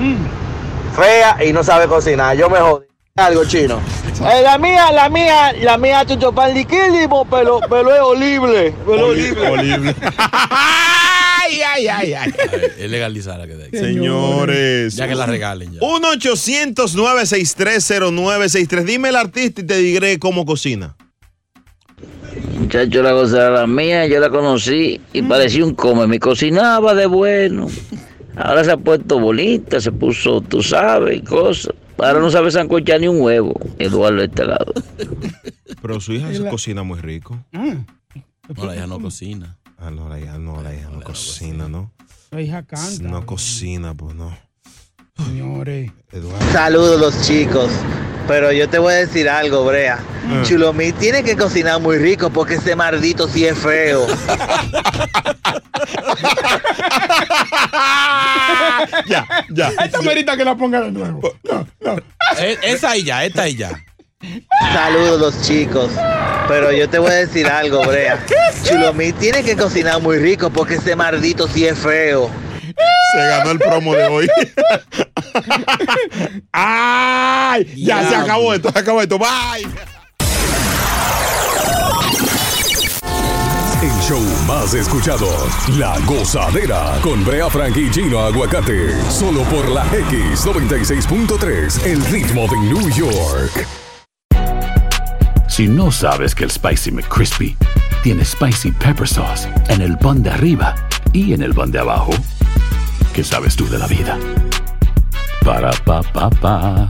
Fea y no sabe cocinar. Yo me jodí. Algo chino. Eh, la mía, la mía, la mía, chucho pan liquídimo, pero, pero es olible. Pero olible. ay, ay, ay, ay. Es legalizar la que de Señores. Ya que la regalen ya. 1-800-963-0963. Dime el artista y te diré cómo cocina. Muchacho, la cosa la mía, yo la conocí y parecía un come. Me cocinaba de bueno. Ahora se ha puesto bonita, se puso, tú sabes, cosas. Ahora no sabe sancochar ni un huevo. Eduardo de este lado. Pero su hija se la- cocina muy rico. No, la hija no cocina. Ah, no, la hija no, la hija no cocina, ¿no? La hija canta. No cocina, pues no. Señores. Saludos los chicos. Pero yo te voy a decir algo, Brea. Ah. Chulomí tiene que cocinar muy rico porque ese maldito sí es feo. ya, ya. Esta merita que la ponga de nuevo. No, no. Esa y ya, esta y ya. Saludos los chicos. Pero yo te voy a decir algo, Brea. Chulomí tiene que cocinar muy rico porque ese maldito sí es feo. Se ganó el promo de hoy. ¡Ay! Ya se acabó esto, se acabó esto. Bye. Show más escuchado. La gozadera. Con Brea Frank y Chino Aguacate. Solo por la X96.3. El ritmo de New York. Si no sabes que el Spicy McCrispy tiene Spicy Pepper Sauce en el pan de arriba y en el pan de abajo, ¿qué sabes tú de la vida? Para, pa, pa, pa.